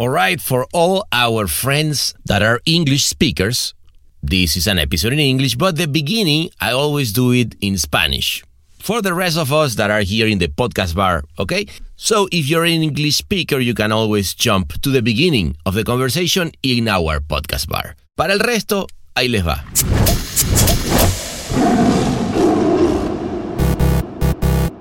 All right, for all our friends that are English speakers, this is an episode in English, but the beginning, I always do it in Spanish. For the rest of us that are here in the podcast bar, okay? So if you're an English speaker, you can always jump to the beginning of the conversation in our podcast bar. Para el resto, ahí les va.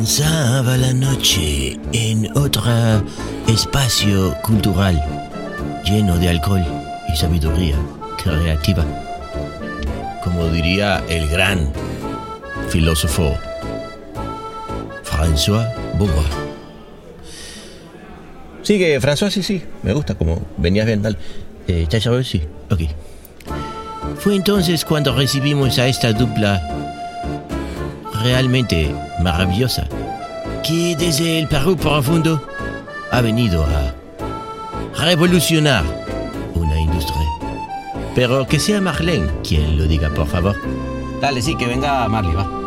Comenzaba la noche en otro espacio cultural lleno de alcohol y sabiduría creativa. Como diría el gran filósofo François Beauvoir. Sigue, François, sí, sí, me gusta, como venías bien, dale. Eh, ¿Ya sabes? Sí, ok. Fue entonces cuando recibimos a esta dupla realmente maravillosa, que desde el Perú profundo ha venido a revolucionar una industria. Pero que sea Marlene quien lo diga, por favor. Dale, sí, que venga Marley, va.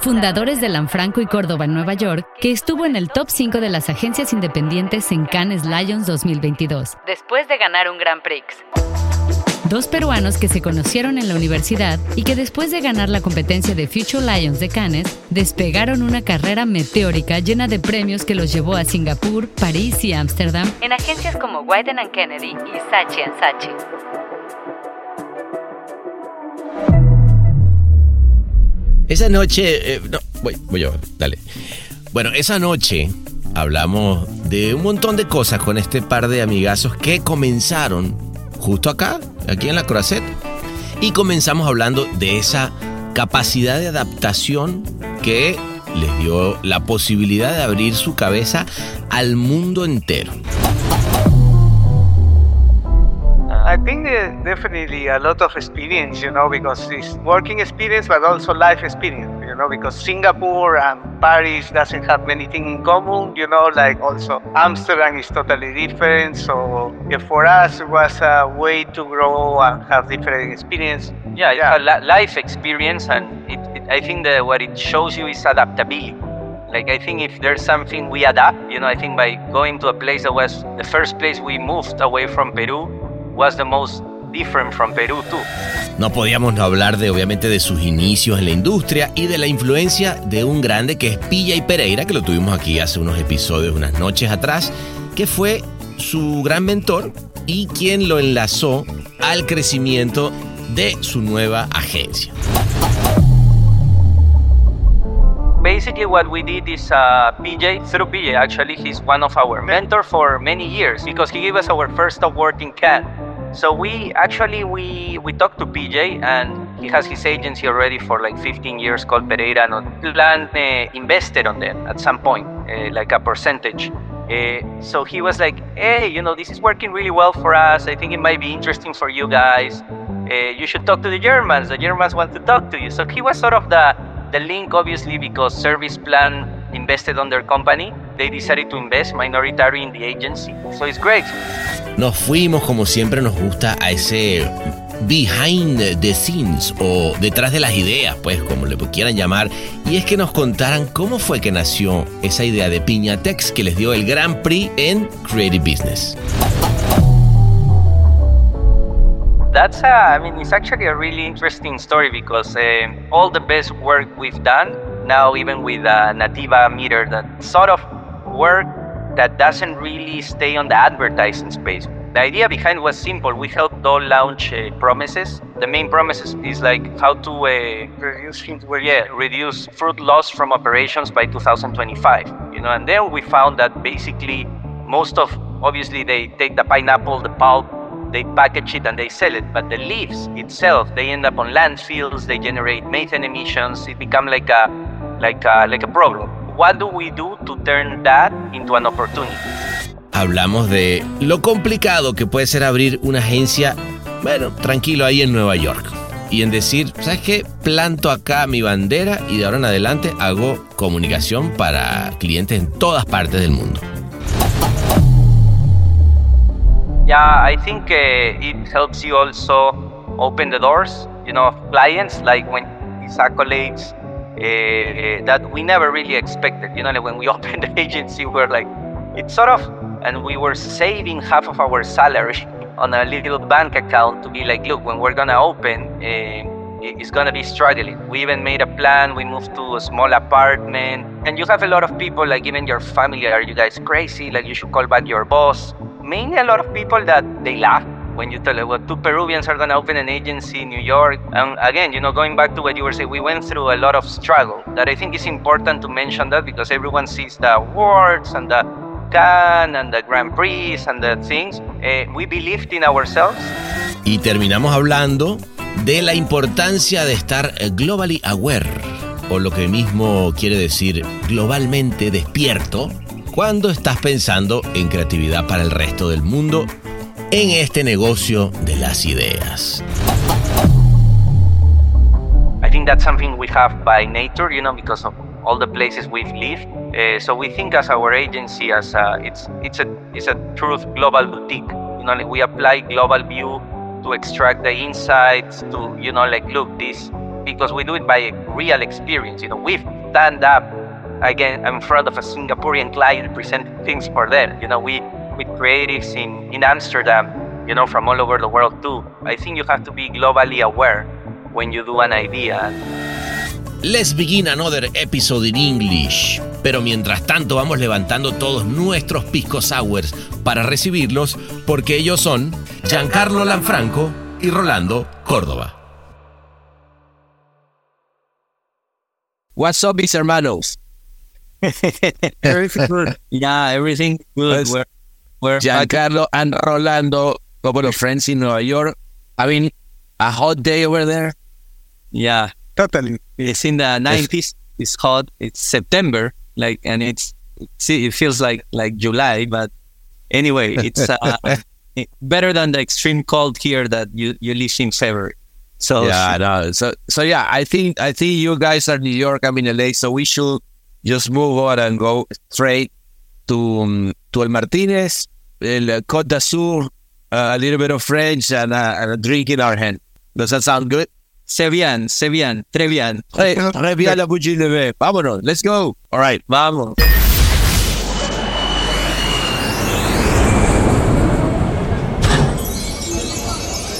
Fundadores de Lanfranco y Córdoba en Nueva York, que estuvo en el top 5 de las agencias independientes en Cannes Lions 2022, después de ganar un Grand Prix. Dos peruanos que se conocieron en la universidad y que después de ganar la competencia de Future Lions de Cannes, despegaron una carrera meteórica llena de premios que los llevó a Singapur, París y Ámsterdam en agencias como Wyden Kennedy y Sachi Sachi. Esa noche, eh, no, voy, voy yo, dale. Bueno, esa noche hablamos de un montón de cosas con este par de amigazos que comenzaron justo acá, aquí en la Croisette, y comenzamos hablando de esa capacidad de adaptación que les dio la posibilidad de abrir su cabeza al mundo entero. I think definitely a lot of experience, you know, because it's working experience, but also life experience, know, because Singapore and Paris doesn't have anything in common, you know, like also Amsterdam is totally different. So yeah, for us, it was a way to grow and have different experience. Yeah, it's a li- life experience, and it, it, I think that what it shows you is adaptability. Like I think if there's something we adapt, you know, I think by going to a place that was the first place we moved away from Peru was the most different from Peru too. No podíamos no hablar de obviamente de sus inicios en la industria y de la influencia de un grande que es Pilla y Pereira, que lo tuvimos aquí hace unos episodios, unas noches atrás, que fue su gran mentor y quien lo enlazó al crecimiento de su nueva agencia. Basically, what we did is uh, PJ, through PJ, actually, he's one of our mentor for many years because he gave us our first award in Cannes. So we actually we we talked to PJ and he has his agency already for like 15 years called Pereira and Plan uh, invested on them at some point, uh, like a percentage. Uh, so he was like, hey, you know, this is working really well for us. I think it might be interesting for you guys. Uh, you should talk to the Germans. The Germans want to talk to you. So he was sort of the the link, obviously, because Service Plan invested on their company. They decided to invest minority in the agency. So it's great. Nos fuimos, como siempre nos gusta, a ese behind the scenes o detrás de las ideas, pues como le quieran llamar, y es que nos contaran cómo fue que nació esa idea de Piñatex que les dio el Grand Prix en Creative Business. That's a, I mean, it's actually a really interesting story because uh, all the best work we've done now, even with a Nativa meter, that sort of work that doesn't really stay on the advertising space. The idea behind was simple. We helped Dole launch uh, promises. The main promises is like how to uh, Reduce yeah, reduce fruit loss from operations by 2025. You know, and then we found that basically most of obviously they take the pineapple, the pulp, they package it and they sell it, but the leaves itself they end up on landfills. They generate methane emissions. It become like a like a, like a problem. what do we do to turn that into an opportunity? Hablamos de lo complicado que puede ser abrir una agencia, bueno, tranquilo ahí en Nueva York. Y en decir, ¿sabes qué? Planto acá mi bandera y de ahora en adelante hago comunicación para clientes en todas partes del mundo. Yeah, I think uh, it helps you also open the doors, you know, of clients, like when these accolades uh, that we never really expected. You know, like when we opened the agency, we were like, it's sort of, and we were saving half of our salary on a little bank account to be like, look, when we're gonna open, uh, it's gonna be struggling. We even made a plan. We moved to a small apartment, and you have a lot of people, like even your family, are you guys crazy? Like you should call back your boss. Mainly a lot of people that they laugh when you tell well, two Peruvians are gonna open an agency in New York. And again, you know, going back to what you were saying, we went through a lot of struggle. That I think is important to mention that because everyone sees the awards and the Cannes and the Grand Prix and the things. Uh, we believed in ourselves. Y terminamos hablando de la importancia de estar globally aware, o lo que mismo quiere decir globalmente despierto, cuando estás pensando en creatividad para el resto del mundo en este negocio de las ideas. I think that's something we have by nature, you know, because of all the places we've lived. Uh, so we think as our agency as a, it's it's a it's a truth global boutique. You know, like we apply global view to extract the insights. To you know, like look this because we do it by real experience. You know, we stand up again in front of a Singaporean client presenting things for them. You know, we with creatives in in Amsterdam. You know, from all over the world too. I think you have to be globally aware when you do an idea. Let's begin another episode in English. Pero mientras tanto vamos levantando todos nuestros pisco sours para recibirlos porque ellos son Giancarlo Lanfranco y Rolando Córdoba. What's up, mis hermanos? everything good. Yeah, everything good. We're, we're Giancarlo and Rolando, couple of friends in New York. Having a hot day over there. Yeah, totally. It's in the 90s. It's hot. It's September, like, and it's see, it feels like like July, but anyway, it's uh, better than the extreme cold here that you you live in February. So yeah, I know. So so yeah, I think I think you guys are New York. I'm in LA, so we should just move on and go straight to um, to El Martinez, El Côte d'Azur, uh, a little bit of French, and, uh, and a drink in our hand. Does that sound good? C'est bien, c'est bien, très bien. Très bien la bougie levée. Vámonos, let's go. All right, vamos.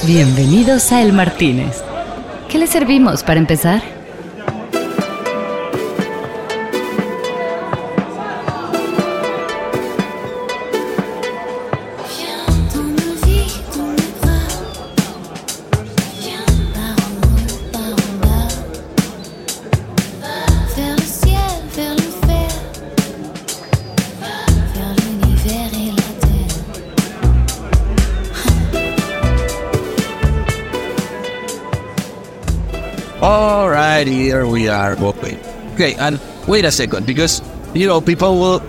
Bienvenidos a El Martínez. ¿Qué le servimos para empezar? Right, here we are. Okay, okay, and wait a second, because you know people will.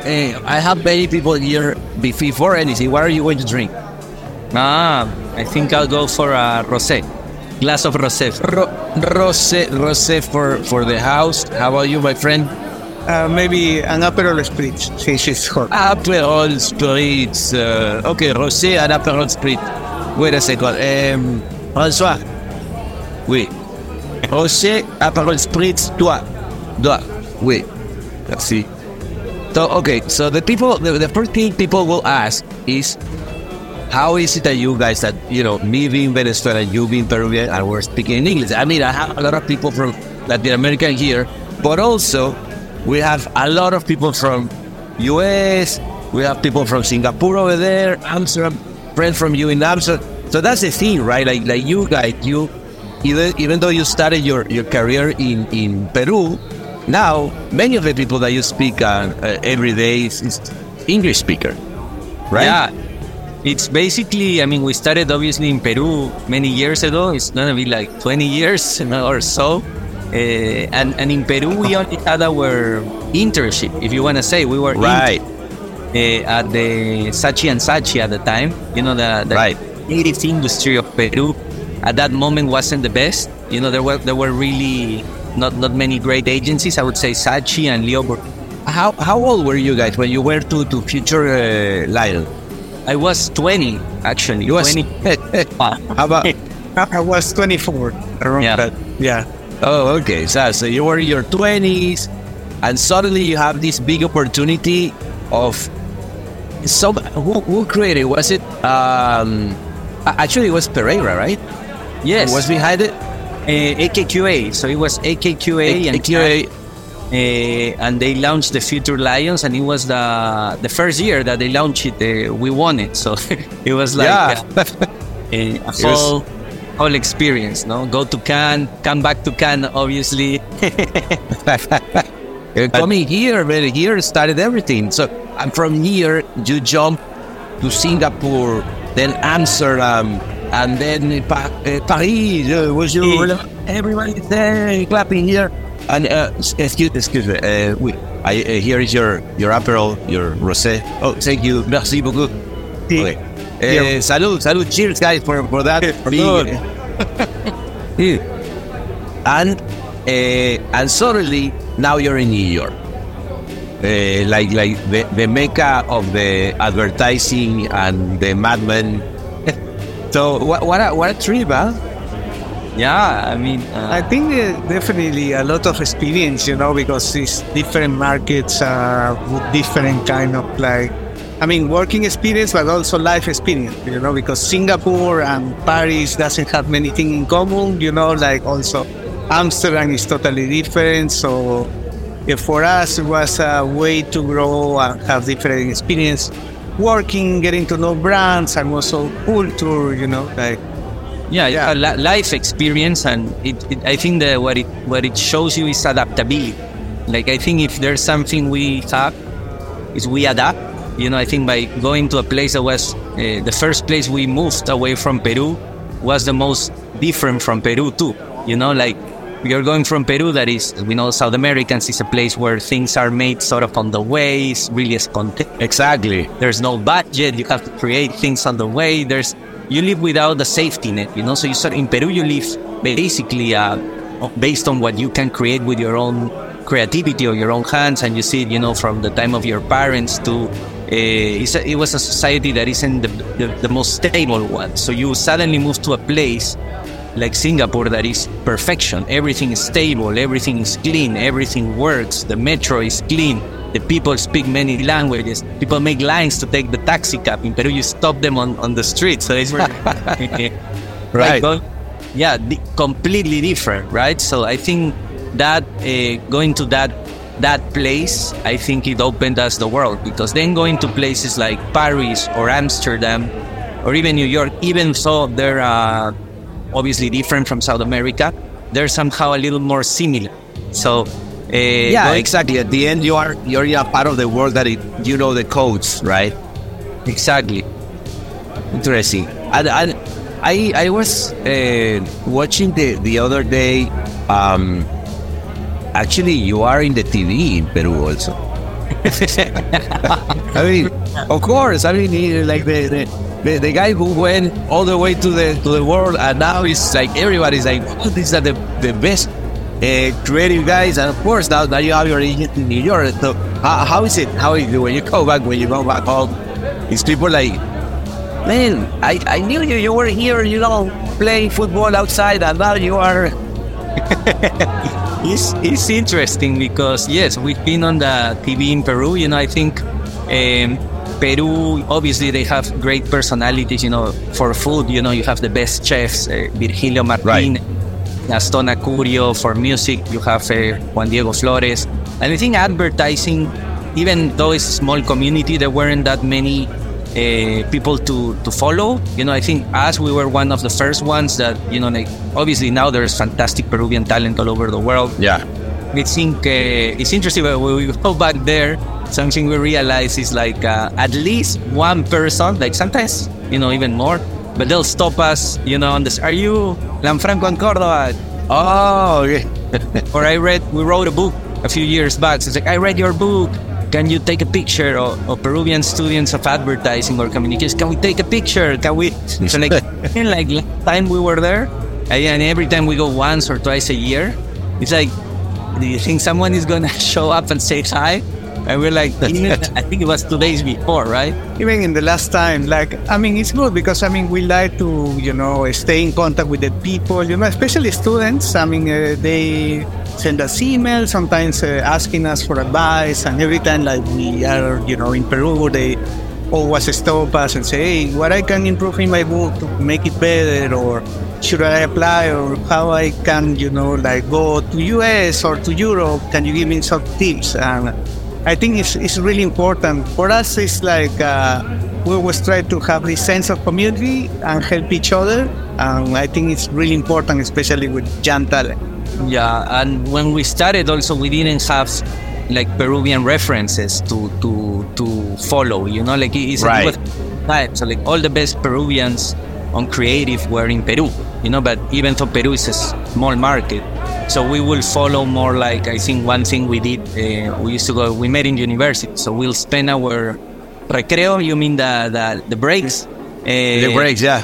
Uh, I have many people here before anything. What are you going to drink? Ah, I think I'll go for a rosé, glass of rosé. Ro- rosé, rosé for for the house. How about you, my friend? Uh, maybe an Aperol Spritz, since it's hot. Aperol Spritz. Uh, okay, rosé and Aperol Spritz. Wait a second. Um, François. Oui. Rosé, Aperol Spritz, toi. Toi. Oui. Merci. So, okay, so the people, the, the first thing people will ask is, how is it that you guys that, you know, me being Venezuela, you being Peruvian, and we're speaking in English? I mean, I have a lot of people from Latin America here, but also we have a lot of people from US, we have people from Singapore over there, Amsterdam, friends from you in Amsterdam. So that's the thing, right? Like, like you guys, you, even, even though you started your, your career in, in Peru, now many of the people that you speak uh, uh, every day is, is English speaker, right? Yeah, it's basically. I mean, we started obviously in Peru many years ago. It's gonna be like 20 years or so. Uh, and and in Peru we only had our internship, if you want to say. We were Right. in- uh, at the Saatchi and Saatchi at the time. You know the, the Right. creative industry of Peru at that moment wasn't the best. You know there were there were really not not many great agencies. I would say Saatchi and Leo. How how old were you guys when you were to to Future uh, Lion? I was 20 actually. You was 20. how about? I was 24 around Yeah. that. Yeah. Oh, okay. So, so you were in your twenties, and suddenly you have this big opportunity of some who, who created was it um actually it was Pereira right yes. Was behind it Uh, AKQA. So it was AKQA and AKQA. uh, and they launched the Future Lions, and it was the the first year that they launched it. Uh, we won it, so it was like yeah uh, a, a whole whole experience. No, go to Cannes, come back to Cannes, obviously. Coming here man, here started everything so and from here you jump to Singapore then Amsterdam and then pa- uh, Paris uh, was your Yeah. everybody there clapping here. And uh, excuse excuse me uh, we, I, uh, here is your your Aperol your rosé. Oh thank you. Merci beaucoup. Okay. uh, salud salud. Cheers guys for, for that. Big- Yeah. and uh, and suddenly now you're in New York, uh, like like the, the mecca of the advertising and the madmen. So what what a, what a trip, huh? yeah, I mean, uh, I think uh, definitely a lot of experience, you know, because it's different markets uh, with different kind of like, I mean, working experience, but also life experience, you know, because Singapore and Paris doesn't have many things in common, you know, like also Amsterdam is totally different. So yeah, for us, it was a way to grow and have different experience working, getting to know brands and also culture, you know, like yeah, Yeah. li- life experience, and it, it, I think that what it what it shows you is adaptability. Like I think if there's something we have, is we adapt. You know, I think by going to a place that was uh, the first place we moved away from Peru was the most different from Peru too. You know, like you're going from Peru, that is, we know South Americans is a place where things are made sort of on the way, it's really spontaneous. Exactly. There's no budget. You have to create things on the way. There's you live without the safety net, you know. So you start in Peru. You live basically uh, based on what you can create with your own creativity or your own hands, and you see it, you know, from the time of your parents to. Uh, it's a, it was a society that isn't the, the, the most stable one. So you suddenly move to a place like Singapore that is perfection. Everything is stable, everything is clean, everything works. The metro is clean. The people speak many languages. People make lines to take the taxi cab. In Peru, you stop them on, on the street. So it's Right. but- yeah, completely different, right? So I think that uh, going to that that place, I think it opened us the world because then going to places like Paris or Amsterdam or even New York, even though they're uh, obviously different from South America, they're somehow a little more similar. So uh, Yeah, going- exactly. At the end, you are you're a part of the world that it, you know the codes, right? exactly. Interesting. And, and I I was uh, watching the the other day. Um, actually, you are in the TV in Peru also. I mean, of course. I mean, like the, the the the guy who went all the way to the to the world, and now it's like everybody's like, oh, these are the the best. Uh, creative guys, and of course now, now you have your agent in New York. So how, how is it? How is it when you go back? When you go back home, is people like, man, I, I knew you. You were here, you know, playing football outside, and now you are. It's, it's interesting because yes, we've been on the TV in Peru. You know, I think um, Peru obviously they have great personalities. You know, for food, you know, you have the best chefs, uh, Virgilio Martin, Gaston Acurio. For music, you have uh, Juan Diego Flórez. And I think advertising, even though it's a small community, there weren't that many uh, people to, to follow. You know, I think us, we were one of the first ones that, you know, like obviously now there's fantastic Peruvian talent all over the world. Yeah. I think uh, it's interesting but we go back there, something we realize is like uh, at least one person, like sometimes, you know, even more, but they'll stop us, you know, on this. Are you Lanfranco and Cordova? Oh, okay. or I read, we wrote a book a few years back. So it's like, I read your book. Can you take a picture of, of Peruvian students of advertising or communication? Can we take a picture? Can we? So like, like last time we were there, and every time we go once or twice a year, it's like, do you think someone is gonna show up and say hi? And we're like, even, I think it was two days before, right? Even in the last time, like, I mean, it's good because, I mean, we like to, you know, stay in contact with the people, you know, especially students. I mean, uh, they send us emails, sometimes uh, asking us for advice. And every time, like, we are, you know, in Peru, they always stop us and say, hey, what I can improve in my book to make it better, or should I apply, or how I can, you know, like go to US or to Europe? Can you give me some tips? And I think it's, it's really important. For us, it's like uh, we always try to have this sense of community and help each other. And I think it's really important, especially with young talent. Yeah, and when we started, also we didn't have like Peruvian references to to to follow. You know, like it's right. was time. So like all the best Peruvians on creative were in Peru. You know, but even though Peru is a small market, so we will follow more like I think one thing we did. Uh, we used to go. We met in university, so we'll spend our recreo. You mean the the, the breaks? Uh, The breaks, yeah.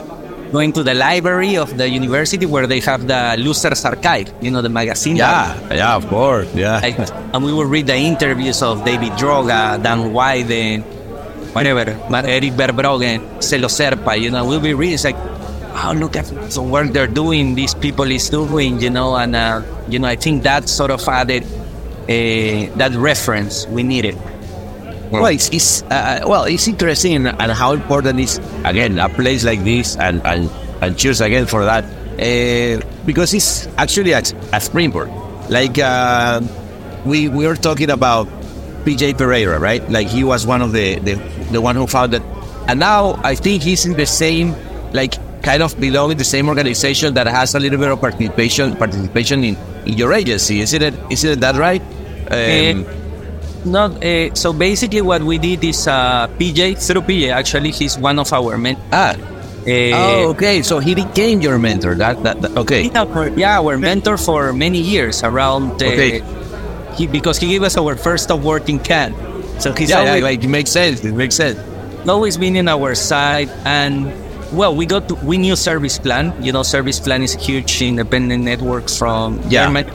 Going to the library of the university where they have the Lürzer's Archive. You know the magazine. Yeah, yeah, of course, yeah. Like, and we will read the interviews of David Droga, Dan Wieden, whatever, Erik Vervroegen, Celo Serpa. You know, we'll be reading. It's like, oh, look at the work they're doing. These people is doing. You know, and uh, you know, I think that sort of added uh, that reference we needed. Well, it's, it's uh, well, it's interesting and how important is again a place like this, and and, and cheers again for that, uh, because it's actually a, a springboard. Like uh, we we were talking about PJ Pereira, right? Like he was one of the the, the one who founded, and now I think he's in the same like kind of belong in the same organization that has a little bit of participation participation in, in your agency. Isn't it? Isn't that right? Um, Not uh, so. Basically, what we did is uh, PJ through PJ. Actually, he's one of our men. ah, Uh, oh, okay. So he became your mentor. That that, that okay. Yeah, our mentor for many years around. Uh, Okay. He because he gave us our first award in Cannes. So he's Yeah, yeah, like, it makes sense. It makes sense. always been in our side and. Well, we got to, we knew Service Plan. You know, Service Plan is a huge independent network from Yeah. Germany.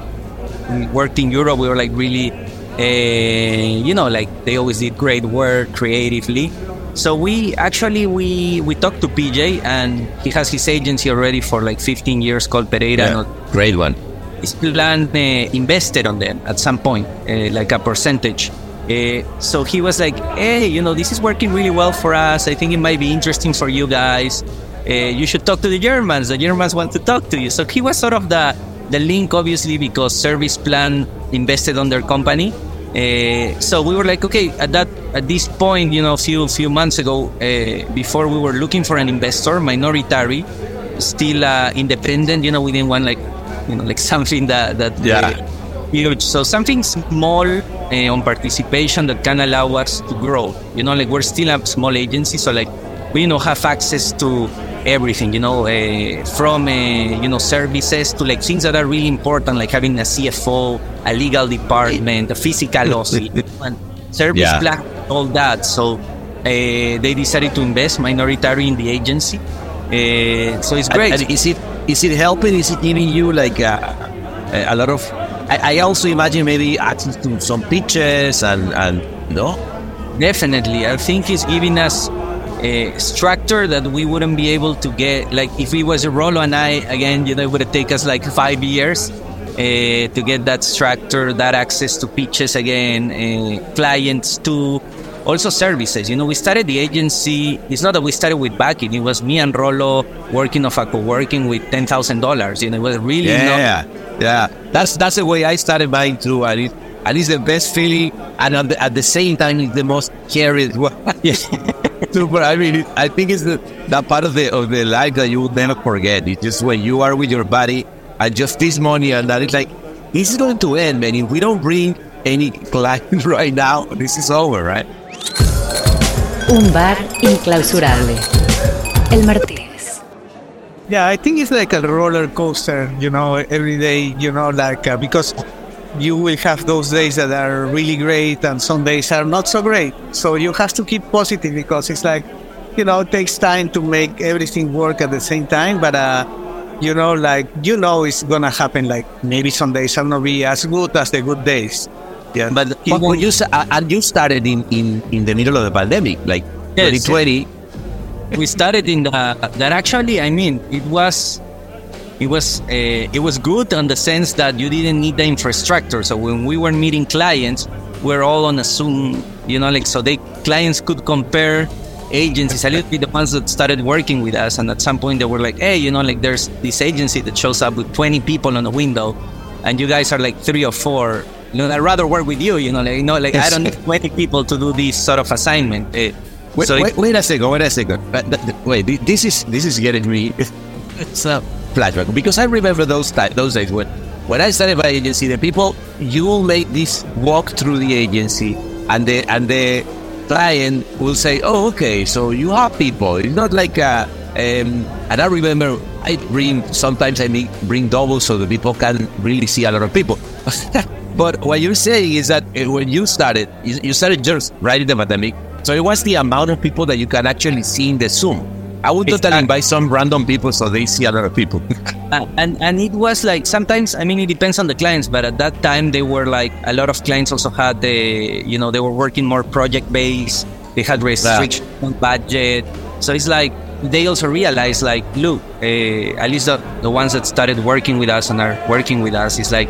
We worked in Europe. We were like really, uh, you know, like they always did great work creatively. So we actually we we talked to PJ and he has his agency already for like 15 years called Pereira. Yeah. Great one. His plan uh, invested on them at some point, uh, like a percentage. Uh, so he was like, "Hey, you know, this is working really well for us. I think it might be interesting for you guys. Uh, you should talk to the Germans. The Germans want to talk to you." So he was sort of the the link, obviously, because Service Plan invested on their company. Uh, so we were like, okay, at that at this point, you know, a few few months ago, uh, before we were looking for an investor, minoritary, still uh, independent. You know, we didn't want like, you know, like something that that Yeah. Huge. So something small uh, on participation that can allow us to grow. You know, like we're still a small agency, so like we you know have access to everything. You know, uh, from uh, you know services to like things that are really important, like having a CFO, a legal department, a physical office, and service Yeah. plan, all that. So. Uh, they decided to invest minority in the agency, uh, so it's great. And, and is it is it helping? Is it giving you like a, a lot of? I, I also imagine maybe access to some pitches and and no. Definitely, I think it's giving us a structure that we wouldn't be able to get. Like if it was Rolo and I, again, you know, it would taken us like five years uh, to get that structure, that access to pitches again, uh, clients to also services. You know, we started the agency. It's not that we started with backing. It was me and Rolo working of a co-working with ten thousand dollars. You know, it was really not Yeah, yeah. That's that's the way I started mine too, and it and it's the best feeling, and at the, at the same time, it's the most scary. Super. I mean, it, I think it's the that part of the of the life that you will never forget. It's just when you are with your body and just this money, and that it's like this is going to end, man. If we don't bring any clients right now, this is over, right? Un bar inclausurable. El Martínez. Yeah, I think it's like a roller coaster, you know, every day, you know, like uh, because you will have those days that are really great and some days are not so great. So you have to keep positive because it's like, you know, it takes time to make everything work at the same time. But, uh, you know, like, you know, it's going to happen. Like maybe some days are not be as good as the good days. Yeah. But, when you, uh, and you started in, in, in the middle of the pandemic, like yes. 2020 we started in the that actually i mean it was it was uh, it was good on the sense that you didn't need the infrastructure so when we were meeting clients we're all on a zoom you know like so they clients could compare agencies a little bit the ones that started working with us and at some point they were like hey you know like there's this agency that shows up with 20 people on a window and you guys are like three or four you know i'd rather work with you you know like you know like i don't need 20 people to do this sort of assignment uh, Wait, so wait, wait, a second. Wait a second. wait, this is this is getting me. It's a flashback because I remember those those days when when I started my agency. The people you will make this walk through the agency, and the and the client will say, "Oh, okay, so you have people. It's not like a." Um, and I remember I bring sometimes I make, bring doubles so the people can really see a lot of people. but what you're saying is that uh, when you started, you, you started just right in the pandemic so it was the amount of people that you can actually see in the Zoom. I would totally invite some random people so they see a lot of people. uh, and and it was like sometimes I mean it depends on the clients, but at that time they were like a lot of clients also had the you know they were working more project based. They had restrictions yeah. on budget, so it's like they also realized like look uh, at least the, the ones that started working with us and are working with us is like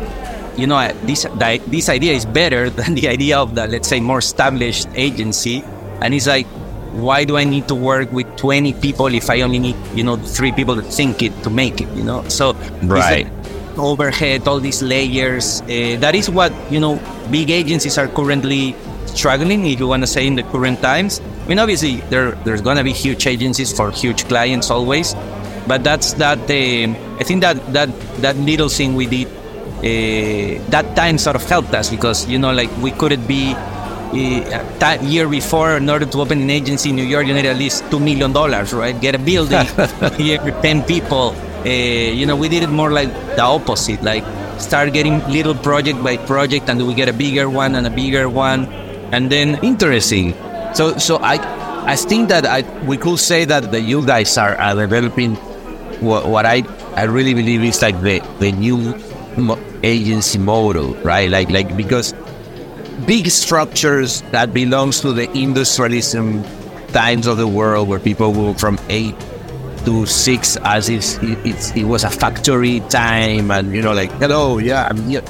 you know this this idea is better than the idea of the let's say more established agency and it's like, why do I need to work with 20 people if I only need, you know, three people to think it to make it, you know? So, right. overhead, all these layers. Uh, that is what, you know, big agencies are currently struggling, if you want to say, in the current times. I mean, obviously, there, there's going to be huge agencies for huge clients always. But that's that, uh, I think that, that, that little thing we did, uh, that time sort of helped us because, you know, like we couldn't be that year before, in order to open an agency in New York, you need at least $2 million, right? Get a building, here, 10 people. Uh, you know, we did it more like the opposite, like start getting little project by project, and we get a bigger one and a bigger one, and then interesting. So, so I, I think that I we could say that the you guys are, are developing what, what I I really believe is like the the new agency model, right? Like like because big structures that belongs to the industrialism times of the world where people move from eight to six as if it's, it was a factory time and you know like hello yeah I'm here.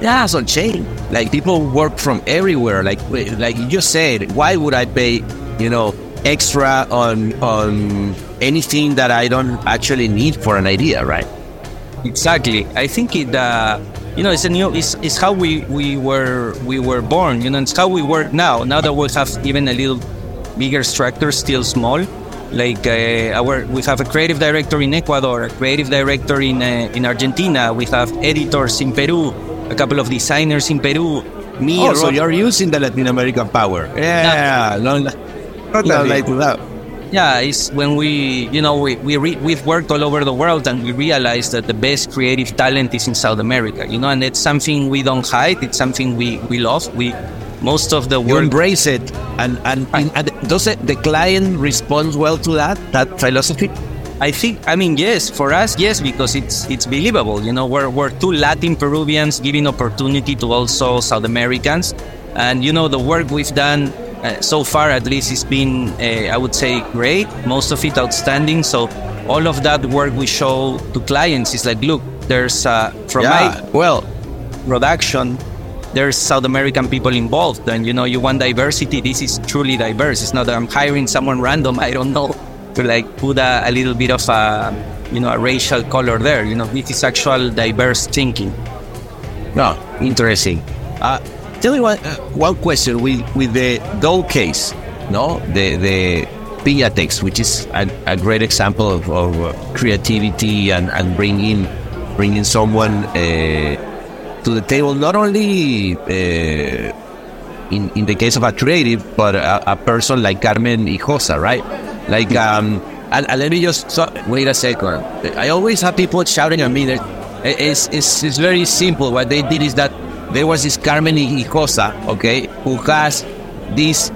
yeah it's on chain like people work from everywhere like like you just said why would I pay you know extra on on anything that I don't actually need for an idea right exactly I think it uh you know, it's a new, it's, it's how we, we were we were born. You know, it's how we work now. Now that we have even a little bigger structure, still small. Like uh, our, we have a creative director in Ecuador, a creative director in uh, in Argentina. We have editors in Peru, a couple of designers in Peru. Me, oh, so you're using the Latin American power. Yeah, no, no, not like that yeah, it's when we, you know, we, we re- we've worked all over the world and we realize that the best creative talent is in South America, you know, and it's something we don't hide. It's something we, we love. We, most of the work. You embrace it. And, and, right. and does it, the client responds well to that, that philosophy? I think, I mean, yes, for us, yes, because it's it's believable. You know, we're, we're two Latin Peruvians giving opportunity to also South Americans. And, you know, the work we've done uh, so far, at least, it's been, uh, I would say, great. Most of it outstanding. So all of that work we show to clients is like, look, there's uh, from yeah, my well production, there's South American people involved, and you know, you want diversity. This is truly diverse. It's not that I'm hiring someone random. I don't know to like put a, a little bit of a you know a racial color there. You know, this is actual diverse thinking. No, interesting. Uh, tell me one, uh, one question with, with the Dole case, no? The, the Piñatex, which is a, a great example of, of creativity and, and bringing, bringing someone uh, to the table, not only uh, in, in the case of a creative, but a, a person like Carmen Hinojosa, right? Like, um, and, and let me just so, wait a second. I always have people shouting at me. That it's, it's it's very simple. What they did is that there was this Carmen Hinojosa, okay, who has this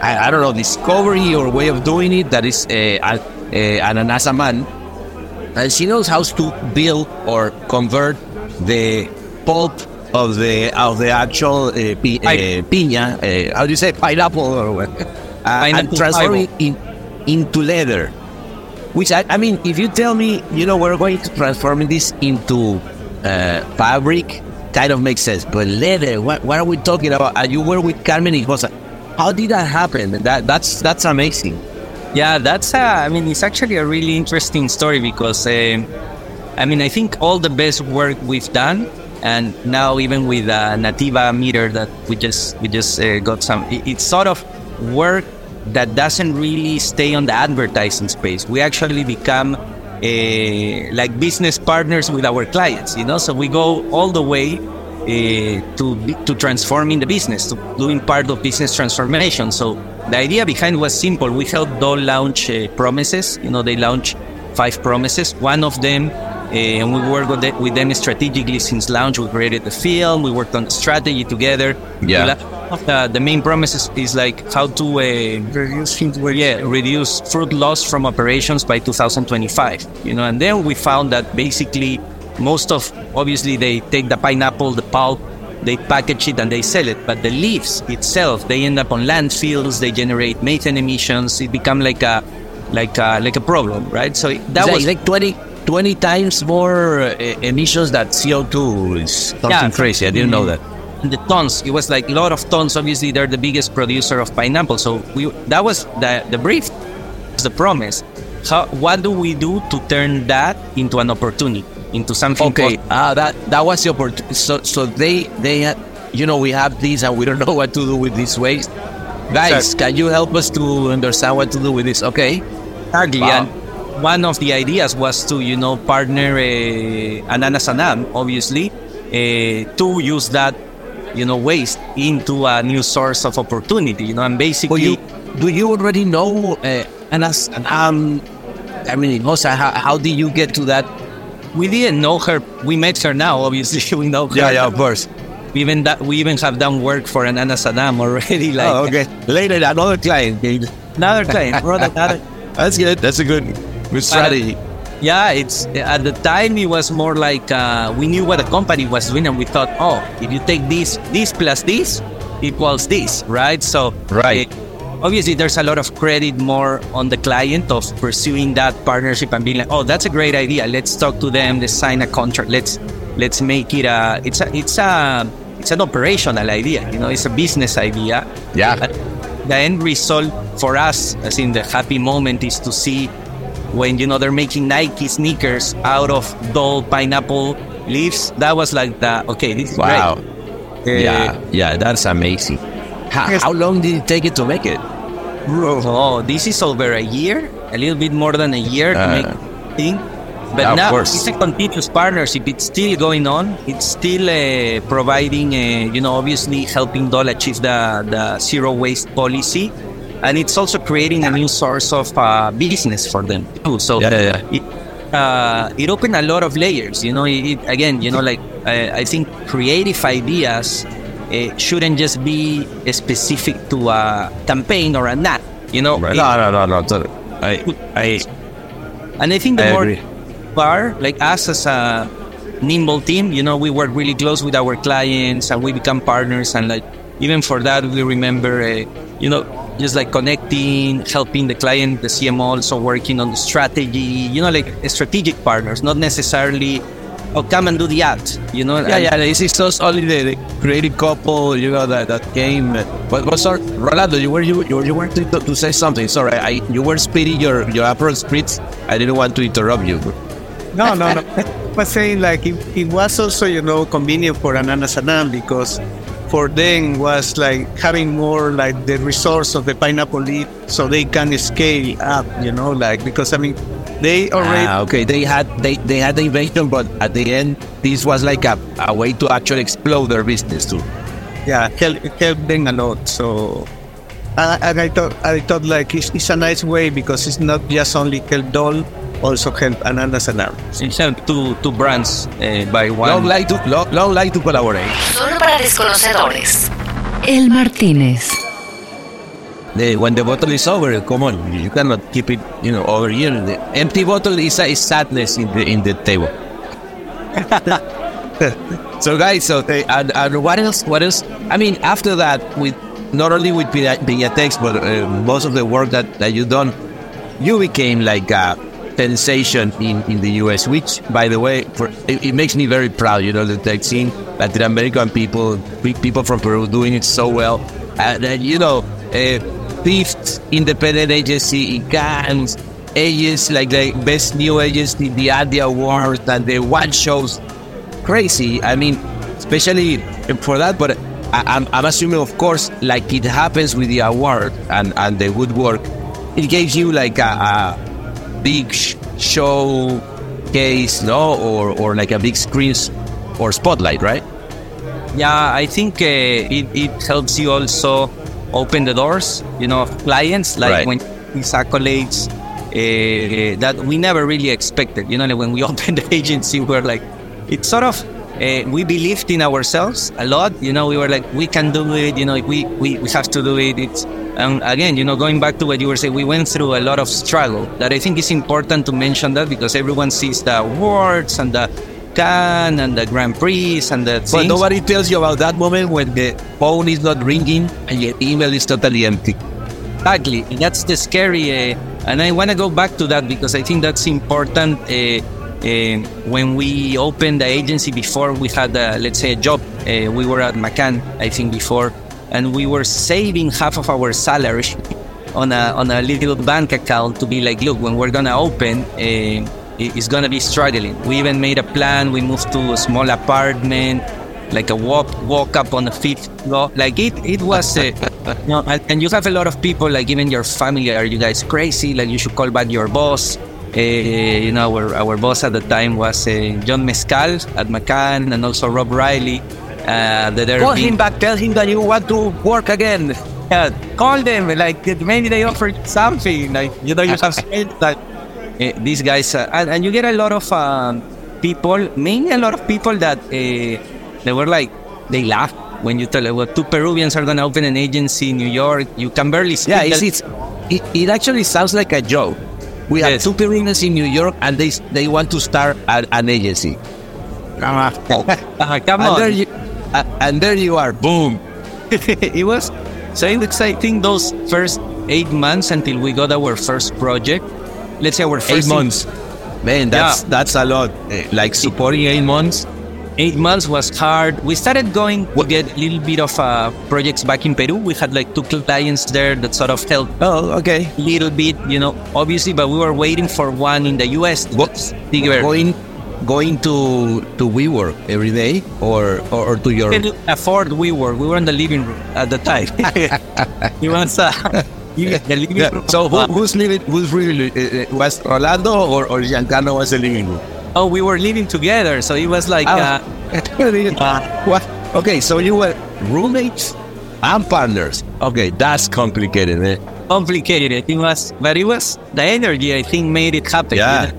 I, I, don't know discovery or way of doing it that is uh, a, a, an Ananas Anam, and she knows how to build or convert the pulp of the of the actual uh, pi, uh, piña. Uh, how do you say pineapple or what? Uh, and transform it in, into leather. Which I, I mean, if you tell me, you know, we're going to transform this into uh, fabric, kind of makes sense. But later, what, what are we talking about? And you were with Carmen Hinojosa. How did that happen? That that's that's amazing. Yeah, that's. Uh, I mean, it's actually a really interesting story because, uh, I mean, I think all the best work we've done and now even with a Nativa meter that we just we just uh, got some, it, it's sort of work that doesn't really stay on the advertising space. We actually become uh, like business partners with our clients, you know. So we go all the way uh, to to transforming the business, to doing part of business transformation. So the idea behind was simple. We helped Dole launch uh, promises. You know, they launch five promises. One of them and we worked with them strategically since launch. We created the film, we worked on the strategy together. Yeah. Uh, the main promise is like how to uh, reduce yeah reduce fruit loss from operations by 2025. You know, and then we found that basically most of obviously they take the pineapple, the pulp, they package it and they sell it, but the leaves itself they end up on landfills. They generate methane emissions. It become like a like a, like a problem, right? So that was like 20 20 times more uh, emissions that CO2 is something yeah. crazy. I didn't know that. The tons, it was like a lot of tons. Obviously, they're the biggest producer of pineapple. So we that was the the brief, the promise. How, what do we do to turn that into an opportunity, into something? Okay, ah, that that was the opportunity. So so they they had, you know, we have this and we don't know what to do with this waste. Guys, can you help us to understand what to do with this? Okay. Exactly. Wow one of the ideas was to you know partner uh, Ananas Anam, obviously, uh, to use that you know waste into a new source of opportunity. You know, and basically, you, do you already know uh, Ananas Anam? I mean, Jose, how, how did you get to that? We didn't know her. We met her now. Obviously, we know her. Yeah, yeah, of course. We even that we even have done work for Ananas Anam already. Like, oh, okay. Later, another client. Another client. That's good. That's a good Good strategy. yeah, it's at the time it was more like uh, we knew what the company was doing, and we thought, oh, if you take this, this plus this equals this, right? So right. obviously, there's a lot of credit more on the client of pursuing that partnership and being like, oh, that's a great idea. Let's talk to them. Let's sign a contract. Let's let's make it a. It's a. It's a. It's an operational idea. You know, it's a business idea. Yeah. But the end result for us, as in the happy moment, is to see when you know they're making Nike sneakers out of Dole pineapple leaves. That was like the okay, this is wow. great. yeah, uh, yeah, that's amazing. How, how, long did it take it to make it? Oh, this is over a year, a little bit more than a year uh, to make thing. But yeah, now it's a continuous partnership. It's still going on. It's still uh, providing, uh, you know, obviously helping Dole achieve the, the zero waste policy and it's also creating a new source of uh, business for them too. So yeah, yeah, yeah. It, uh, it opened a lot of layers. You know, it, again, you know, like I, I think creative ideas uh, shouldn't just be specific to a campaign or a nut. You know, right. it, no, no, no, no. I, I, and I think the I more agree. are like us as a nimble team, you know, we work really close with our clients and we become partners. And like even for that, we remember, uh, you know, just like connecting, helping the client, the CMO also working on the strategy, you know, like strategic partners, not necessarily, oh, come and do the act, you know? Yeah, and, yeah, this is just only the, the creative couple, you know, that, that came. Uh, but, but sorry, Rolando, you were, you, you, you were to, to say something. Sorry, I, you were speeding your, your Aperol Spritz. I didn't want to interrupt you. No, no, no. I was saying like it, it was also, you know, convenient for Ananas Anam because for them was like having more like the resource of the pineapple leaf so they can scale up you know like because i mean they already ah, okay. They had they, they had the invention but at the end this was like a, a way to actually explode their business too. Yeah help, help them a lot so Uh, and I thought, I thought like it's, it's, a nice way because it's not just only help Dole, also help Ananas Anam. It's help two, two brands uh, by one. Long like to, long, long like to collaborate. Solo para desconocedores. El Martínez. The, when the bottle is over, come on, you cannot keep it, you know, over here. The empty bottle is, a, is sadness in the in the table. so guys, so and, and what else? What else? I mean, after that, with not only with Piñatex, but uh, most of the work that, that you've done, you became like a sensation in, in the US, which, by the way, for, it, it, makes me very proud. You know, that tech scene, Latin American people, people from Peru doing it so well. And, and you know, uh, fifth independent agency in Cannes, agency like the best new agency, the Andy Awards, and the one shows. Crazy. I mean, especially for that, but I, am I'm assuming, of course, like it happens with the award and, and the woodwork, it gives you like a, a big sh- show case, no, or or like a big screen or spotlight, right? Yeah, I think uh, it, it helps you also open the doors, you know, of clients. Like right. when these accolades uh, that we never really expected. You know, like when we opened the agency, we are like, it's sort of uh, we believed in ourselves a lot. You know, we were like, we can do it. You know, we, we, we have to do it. It's, and again, you know, going back to what you were saying, we went through a lot of struggle. That I think is important to mention that because everyone sees the awards and the Cannes and the Grand Prix and the things. But nobody tells you about that moment when the phone is not ringing and your email is totally empty. Exactly. And that's the scary. Uh, and I want to go back to that because I think that's important. Uh, uh, when we opened the agency before, we had, a, let's say, a job. Uh, we were at McCann, I think, before, and we were saving half of our salary on a on a little bank account to be like, look, when we're gonna open, uh, it's gonna be struggling. We even made a plan. We moved to a small apartment, like a walk walk up on the fifth floor. Like it, it was. Uh, you know, and you have a lot of people, like even your family, are you guys crazy? Like you should call back your boss. Uh, you know, our, our boss at the time was uh, John Mescall at McCann and also Rob Reilly. Uh, call him back, tell him that you want to work again. Yeah, call them, like maybe they offer something, like, you know, you have said that uh, these guys, uh, and, and, you get a lot of um, people, mainly a lot of people that uh, they were like, they laugh when you tell well, two Peruvians are going to open an agency in New York. You can barely speak. Yeah, it's, it's, it, it actually sounds like a joke. We yes. have two Peruvians in New York, and they they want to start a, an agency. Uh, come on. And there you are. Boom. it was so exciting those first eight months until we got our first project. Let's say our first eight months. Man, that's yeah. that's a lot. Eh, like supporting eight months eight months was hard. We started going to get a little bit of uh, projects back in Peru. We had like two clients there that sort of helped. Oh, okay. A little bit, you know, obviously, but we were waiting for one in the US. What's going going to to WeWork every day or or, or to your afford we afford WeWork. We were in the living room at the time. he wants uh, yeah. So who, who's living? Who's really uh, uh, was Rolando or or Giancarlo was the living room? Oh, we were living together, so it was like. Oh. Uh, uh, what? Okay, so you were roommates and partners. Okay, that's complicated. Eh? Complicated. I think it was, but it was the energy. I think made it happen. Yeah.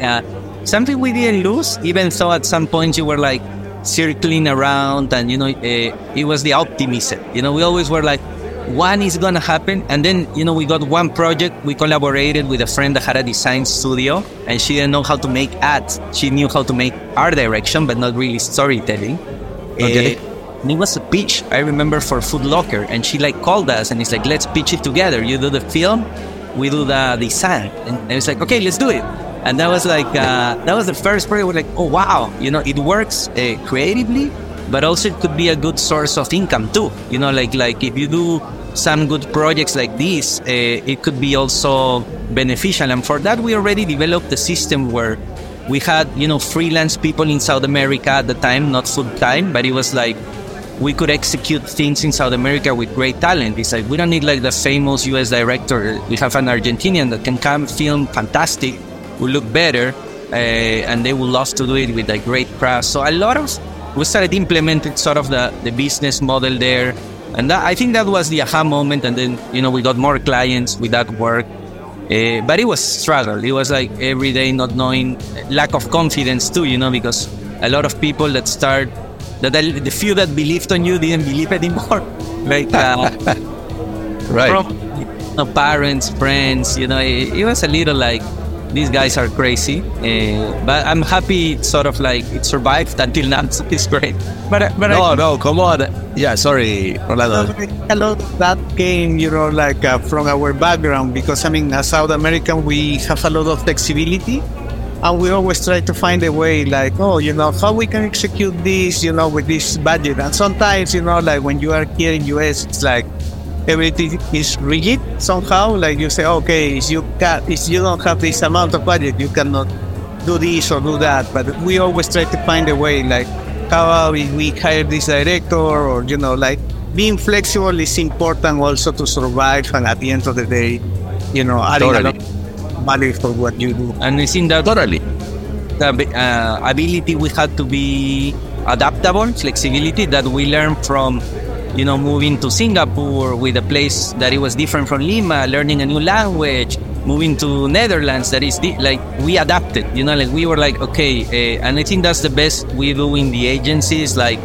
Uh, something we didn't lose, even though at some point you were like circling around, and you know, uh, it was the optimism. You know, we always were like, one is gonna happen and then you know we got one project. We collaborated with a friend that had a design studio and she didn't know how to make ads. She knew how to make art direction but not really storytelling. Okay. Uh, and it was a pitch i remember for Foot Locker and she like called us and it's like let's pitch it together. You do the film we do the design. And it's like okay let's do it and that was like uh, that was the first project we're like oh wow you know it works uh, creatively but also it could be a good source of income too. You know, like like if you do some good projects like this, uh, it could be also beneficial. And for that, we already developed a system where we had you know freelance people in South America at the time, not full time, but it was like we could execute things in South America with great talent. It's like we don't need like the famous US director. We have an Argentinian that can come film fantastic, will look better, uh, and they will love to do it with a great craft. So a lot of we started implementing sort of the, the business model there. And that, I think that was the aha moment. And then, you know, we got more clients with that work. Uh, but it was struggle. It was like every day not knowing, lack of confidence too, you know, because a lot of people that start, that the few that believed on you didn't believe anymore. like, uh, right. From you know, parents, friends, you know, it, it was a little like, these guys are crazy. Uh, but I'm happy, sort of like it survived until now. So it's great. But but no, I, no, come on. Yeah, sorry, Orlando. a lot of that came, you know, like uh, from our background because I mean, as South American, we have a lot of flexibility. And we always try to find a way, like, oh, you know, how we can execute this, you know, with this budget. And sometimes, you know, like when you are here in US, it's like everything is rigid somehow. Like you say, okay, if you can, if you don't have this amount of budget, you cannot do this or do that. But we always try to find a way, like how we, we hire this director, or you know, like being flexible is important also to survive. And at the end of the day, you know, adding Totally. a lot of value for what you do. And it's in that Totally. the uh, ability we had to be adaptable, flexibility that we learned from, you know, moving to Singapore with a place that it was different from Lima, learning a new language, moving to Netherlands that is di- like we adapted, you know, like we were like, okay, uh, and I think that's the best we do in the agencies, like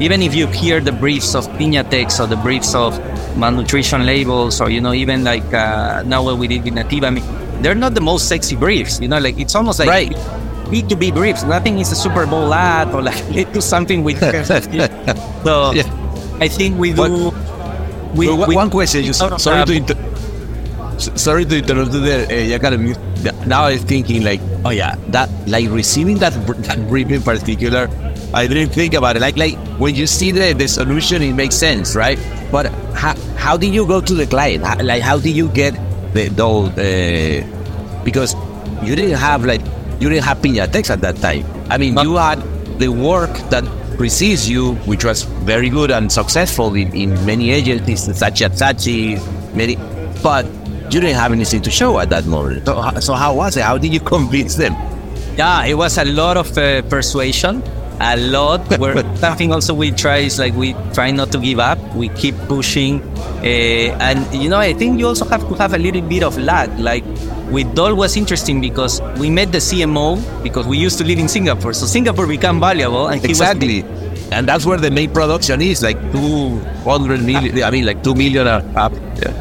even if you hear the briefs of Piñatex or the briefs of malnutrition labels or you know even like uh, now what we did with Nativa, I mean, they're not the most sexy briefs. You know, like it's almost like Right. B2B briefs. Nothing is a Super Bowl ad or like let's do something with. so Yeah. I think we do. We, Well, we- one question. You, Oh, sorry to inter- sorry to interrupt you there. Uh, you gotta mute. Now I'm thinking like, oh yeah, that like receiving that that brief in particular. I didn't think about it. Like like when you see the, the solution, it makes sense, right? But how, how did you go to the client? How, like how did you get the those? Uh, because you didn't have like you didn't have Piñatex at that time. I mean, you had the work that precedes you, which was very good and successful in, in many agencies, such as Saatchi, many, but you didn't have anything to show at that moment. So, so how was it? How did you convince them? Yeah, it was a lot of uh, persuasion, a lot. Where something also we try is like we try not to give up. We keep pushing, uh, and you know I think you also have to have a little bit of luck. Like with Dole was interesting because we met the CMO because we used to live in Singapore, so Singapore became valuable, and he was Exactly. And that's where the main production is, like 200 million, I mean, like 2 million up. up. Yeah.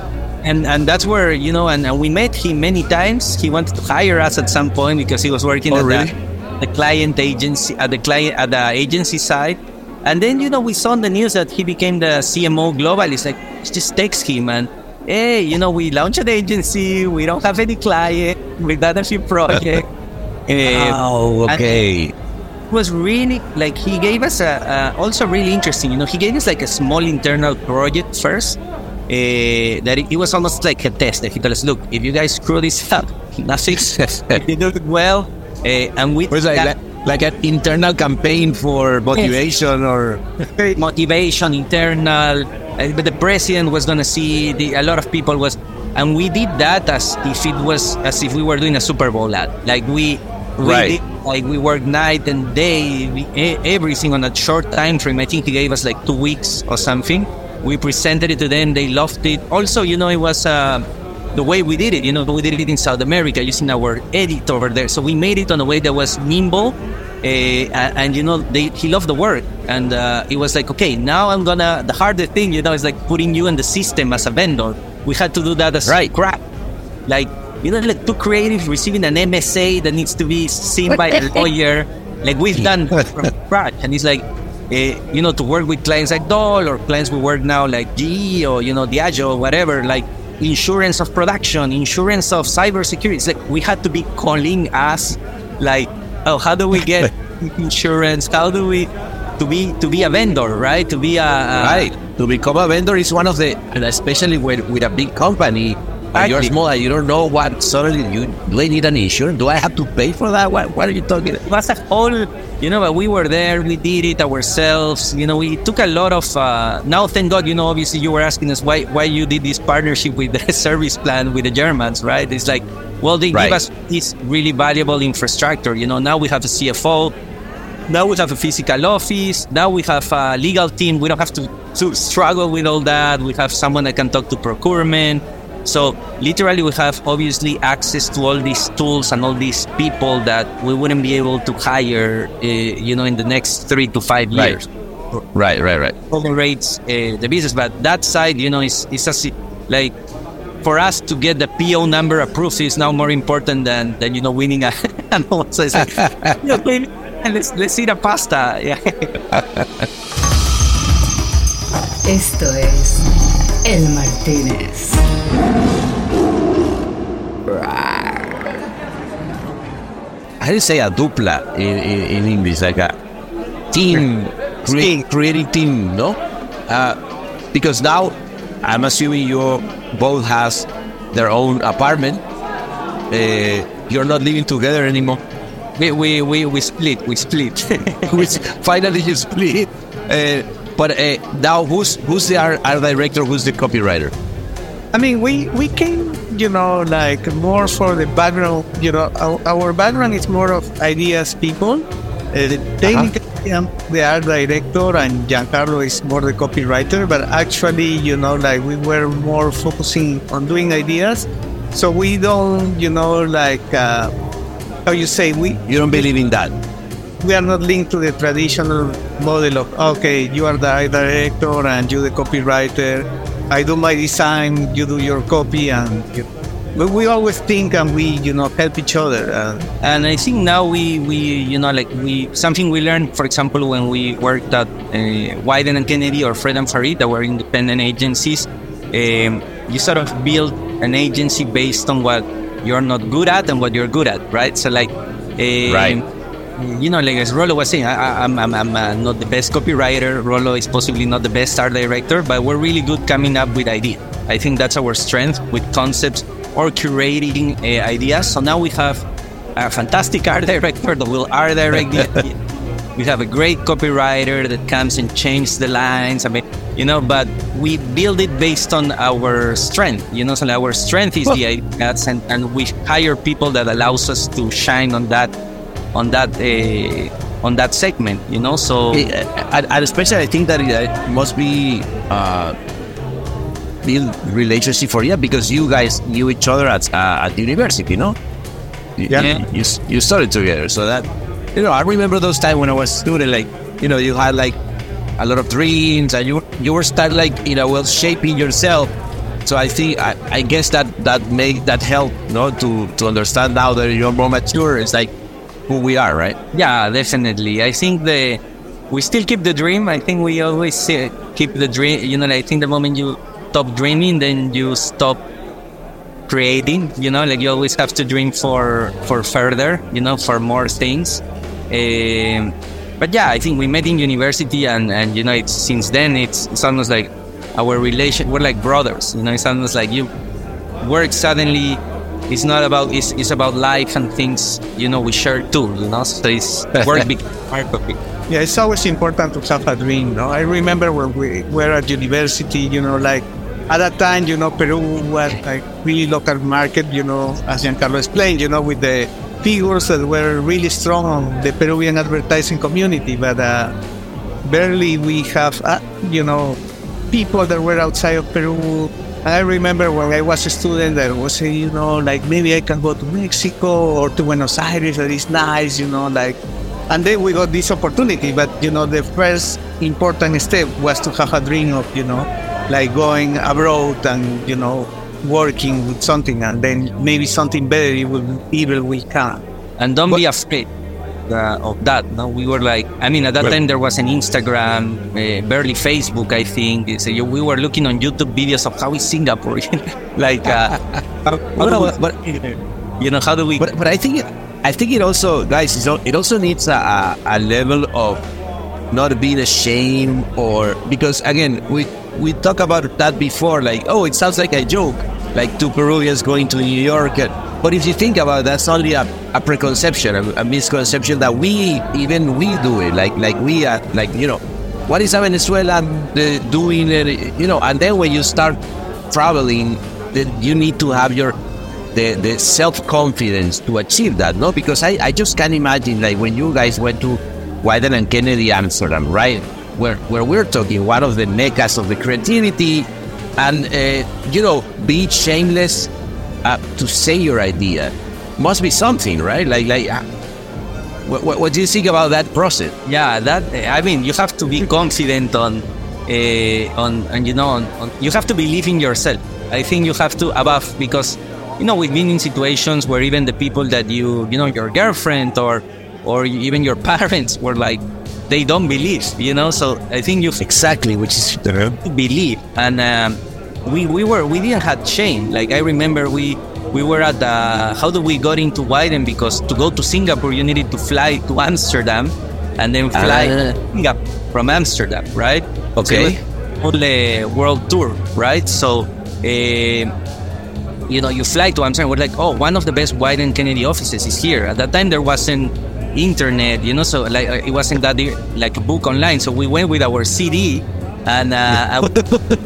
and and that's where you know and, and we met him many times he wanted to hire us at some point because he was working Oh, at really? the, the client agency at the client at the agency side and then you know we saw on the news that he became the cmo global it's like it's just text him and hey you know we launched an agency. We don't have any client. We've done a few projects. Oh, okay. it was really like he gave us a, a also really interesting you know he gave us like a small internal project first uh, that it, it was almost like a test. That he told us look if you guys screw this up nothing if you do it well uh, and we It was like, like, like an internal campaign for motivation or. motivation internal uh, but the president was going to see the, a lot of people was and we did that as if it was as if we were doing a super bowl ad like we we Right. did, like we worked night and day we, everything on a short time frame i think he gave us like two weeks or something we presented it to them they loved it also you know it was uh, the way we did it you know we did it in south america using our edit over there. So we made it on a way that was nimble uh, and, and, you know they, he loved the work. And uh, it was like okay now i'm gonna the hardest thing you know is like putting you in the system as a vendor. We had to do that as Right. crap. Like you know like too creative receiving an msa that needs to be seen by a lawyer. Like we've done from scratch. And it's like uh, you know to work with clients like Dole or clients we work now like GE or you know Diageo or whatever like insurance of production insurance of cybersecurity it's like we had to be calling us like oh how do we get insurance how do we to be to be a vendor right to be a, a Right. To become a vendor is one of the, and especially with, with a big company, and you're small and you don't know what suddenly you do I need an insurance? Do I have to pay for that? What, what are you talking it was a whole you know but we were there we did it ourselves you know we took a lot of uh, now thank god you know obviously you were asking us why why you did this partnership with the Serviceplan with the germans right it's like well they Right. give us this really valuable infrastructure you know now we have a cfo now we have a physical office. Now we have a legal team. We don't have to, to struggle with all that. We have someone that can talk to procurement. So literally, we have obviously access to all these tools and all these people that we wouldn't be able to hire, uh, you know, in the next three to five years. Right, right, right. Overrates uh, the business, but that side, you know, is is a, like for us to get the PO number approved is now more important than than you know winning a. so it's like, yeah, baby, let's let's eat a pasta. Yeah. Esto es El Martínez. How do you say a dupla in, in, in English? Like a team, crea- creating team, no? Uh, because now I'm assuming you both has their own apartment. Uh, you're not living together anymore. We we we, we split. We split. Which finally you split. Uh, but uh, now who's who's the art, art director? Who's the copywriter? I mean, we we came, you know, like more for the background. You know, our, our background is more of ideas people. Uh, the technically, I'm the art director, and Giancarlo is more the copywriter. But actually, you know, like we were more focusing on doing ideas. So we don't, you know, like uh, how you say we You don't believe in that. We are not linked to the traditional model of okay, you are the art director and you the copywriter. I do my design, you do your copy, and you, but we always think and we you know help each other. Uh, and I think now we we you know like we something we learned, for example, when we worked at uh, Wieden and Kennedy or Fred and Farid, that were independent agencies. Um, you sort of build an agency based on what you're not good at and what you're good at, right? So like, um, Right. You know, like as Rolo was saying, I, I- I'm, I'm, I'm uh, not the best copywriter. Rolo is possibly not the best art director, but we're really good coming up with ideas. I think that's our strength with concepts or curating uh, ideas. So now we have a fantastic art director that will art direct the. We have a great copywriter that comes and changes the lines. I mean, you know, but we build it based on our strength. You know, so our strength is the ideas, and, and we hire people that allows us to shine on that, on that, uh, on that segment. You know, so Eh, And, and especially, I think that it uh, must be uh, build relationship for you because you guys knew each other at uh, at university, no? You- Yeah. You, you studied together, so that you know. I remember those times when I was student, like you know, you had like a lot of dreams, and you you were start like you know, well, shaping yourself. So I think I, I guess that that make that help, no, to to understand now that you're more mature. It's like who we are, right? Yeah, definitely. I think the we still keep the dream. I think we always say, keep the dream. You know, I think the moment you stop dreaming, then you stop creating. You know, like you always have to dream for for further. You know, for more things. Um, but yeah, I think we met in university, and and you know, it's since then it's it's almost like our relation. We're like brothers. You know, it's almost like you work suddenly it's not about it's, it's about life and things you know we share too you know so it's work big part of it yeah, it's always important to have a dream. No, I remember when we were at university. You know, like at that time, you know, Peru was like really local market. You know, as Giancarlo explained, you know, with the figures that were really strong on the Peruvian advertising community, but uh, barely we have, uh, you know, people that were outside of Peru. I remember when I was a student that was saying, you know, like maybe I can go to Mexico or to Buenos Aires, that is nice, you know, like. And then we got this opportunity, but you know, the first important step was to have a dream of, you know, like going abroad and you know, working with something, and then maybe something better will even will come. and don't be afraid uh, of that no? We were like i mean at that Well- time there was an instagram uh, barely facebook i think. So we were looking on youtube videos of how is singapore like uh, how, how we- but you know how do we But but I think it, I think it also, guys, it also needs a, a, a level of not being ashamed or because again we we talk about that before, like oh, it sounds like a joke, like two Peruvians going to New York. But if you think about it, that's only a, a preconception, a, a misconception that we even we do it, like like we are like you know, what is a Venezuelan uh, doing? You know, and then when you start traveling, then you need to have your the, the self confidence to achieve that, no? Because I, I just can't imagine like when you guys went to Wieden and Kennedy Amsterdam, right? Where where we're talking one of the meccas of the creativity, and uh, you know, be shameless uh, to say your idea must be something, right? Like like. Uh, what, what, do you think about that process? Yeah, that I mean, you have to be confident on, uh, on, and you know, on, on, you have to believe in yourself. I think you have to above because, you know, we've been in situations where even the people that you, you know, your girlfriend or, or even your parents were like, they don't believe, you know. So I think you exactly, which is believe, and um, we we were we didn't have shame. Like I remember we we were at the how do we got into Wieden because to go to Singapore you needed to fly to Amsterdam and then fly uh, from Amsterdam, right? Okay. So the world tour, right? So. Uh, you know, you fly to Amsterdam. We're like, oh, one of the best Wieden Kennedy offices is here. At that time, there wasn't internet, you know, so like it wasn't that like a book online. So we went with our CD and uh,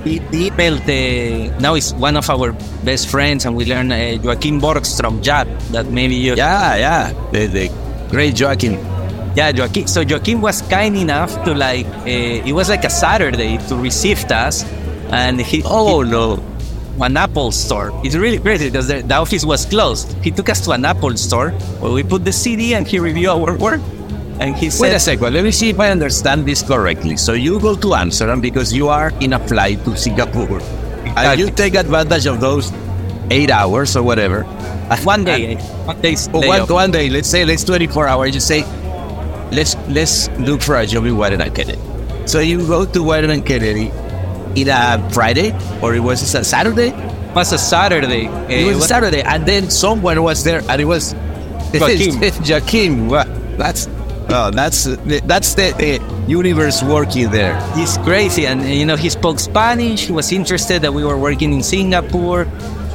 emailed the, now he's one of our best friends and we learned uh, Joakim Borgström Jab that maybe you yeah yeah. The, the great Joakim yeah Joakim so Joakim was kind enough to like uh, it was like a Saturday to receive us and he oh he, no an Apple store. It's really crazy because the, the, office was closed. He took us to an Apple store where we put the CD and he reviewed our work. And he said, Wait a second, let me see if I understand this correctly. So you go to Amsterdam because you are in a flight to Singapore. Exactly. And you take advantage of those eight hours or whatever. One eh? day. one day. One, one, day. Let's say let's 24 hours. You say, let's let's look for a job in Wieden and Kennedy. So you go to Wieden and Kennedy a Friday or it was a Saturday? It was a Saturday. It was a eh, Saturday, and then someone was there, and it was Joaquim. Joaquim. That's Oh, that's that's the, the, universe working there. He's crazy, and you know he spoke Spanish. He was interested that we were working in Singapore,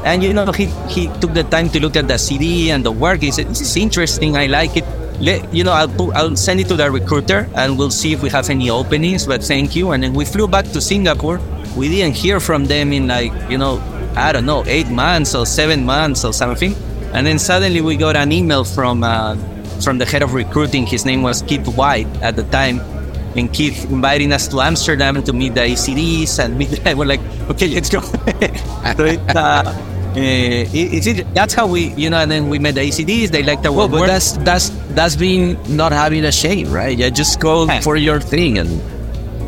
and you know he he took the time to look at the CD and the work. He said, "This is interesting. I like it. Let, you know, I'll I'll send it to the recruiter, and we'll see if we have any openings. But thank you." And then we flew back to Singapore. We didn't hear from them in like you know I don't know eight months or seven months or something, and then suddenly we got an email from. Uh, from the head of recruiting. His name was Keith White at the time. And Keith inviting us to Amsterdam to meet the ACDs and meet. The, we're like, okay, let's go. so it, uh, it, it, that's how we, you know, and then we met the ACDs. They liked our well, but that's that's that's being not having a shame, right? Yeah, just go yeah. for your thing and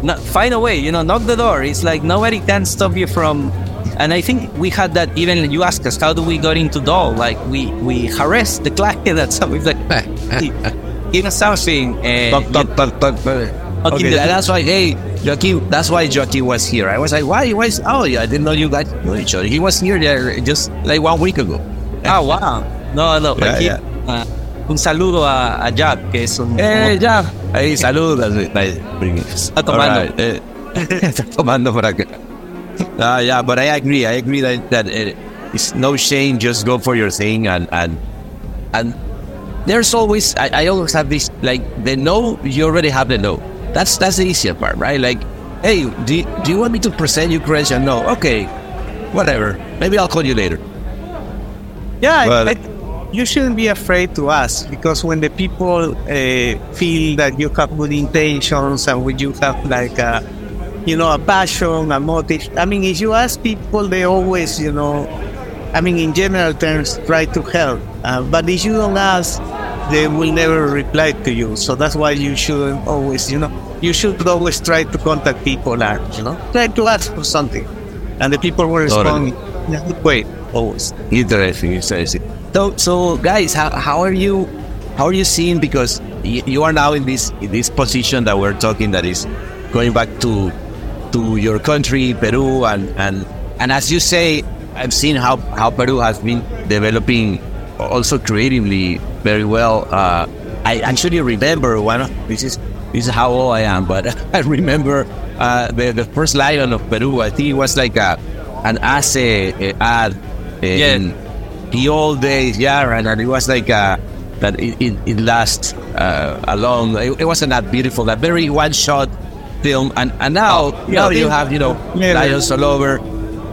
not, find a way. You know, knock the door. It's like nobody can stop you from and I think we had that even you asked us, how do we got into Dole? Like we we harassed the client that so we like give us something. Uh, okay, that's why hey Joaquin that's why Joaquin was here. I was like, why why is, oh yeah, I didn't know you guys knew each other. He was here there just like one week ago. Oh wow. No, no, yeah, aquí, yeah. Uh, un saludo a, a Jab, que es un. Eh, Jab. Hey, saludos. Está tomando. Right. Eh, está tomando por acá. Uh, yeah, but I agree. I agree that, that it, it's no shame. Just go for your thing, and and and there's always. I, I always have this like the no. You already have the no. That's that's the easier part, right? Like, hey, do, do you want me to present you credential? No. Okay, whatever. Maybe I'll call you later. Yeah, but, I, I, you shouldn't be afraid to ask because when the people uh, feel that you have good intentions and when you have like a you know, a passion, a motive. I mean, if you ask people, they always, you know, I mean, in general terms, try to help. Uh, but if you don't ask, they will never reply to you. So that's why you should always, you know, you should always try to contact people and, you know, try to ask for something. And the people will respond in a good way, always. Interesting, interesting. So, so guys, how, how are you, how are you seeing, because you are now in this, in this position that we're talking that is going back to to your country, Peru, and and and as you say, I've seen how how Peru has been developing also creatively very well. Uh, I actually remember one of this is this is how old I am, but I remember uh, the the first lion of Peru. I think it was like a an ACE ad yeah. in the old days, yeah, and, and it was like a, that it, it, it lasts uh, a long. It, it wasn't that beautiful, that very one shot film, and, and now oh, now you have you know yeah, lions all over.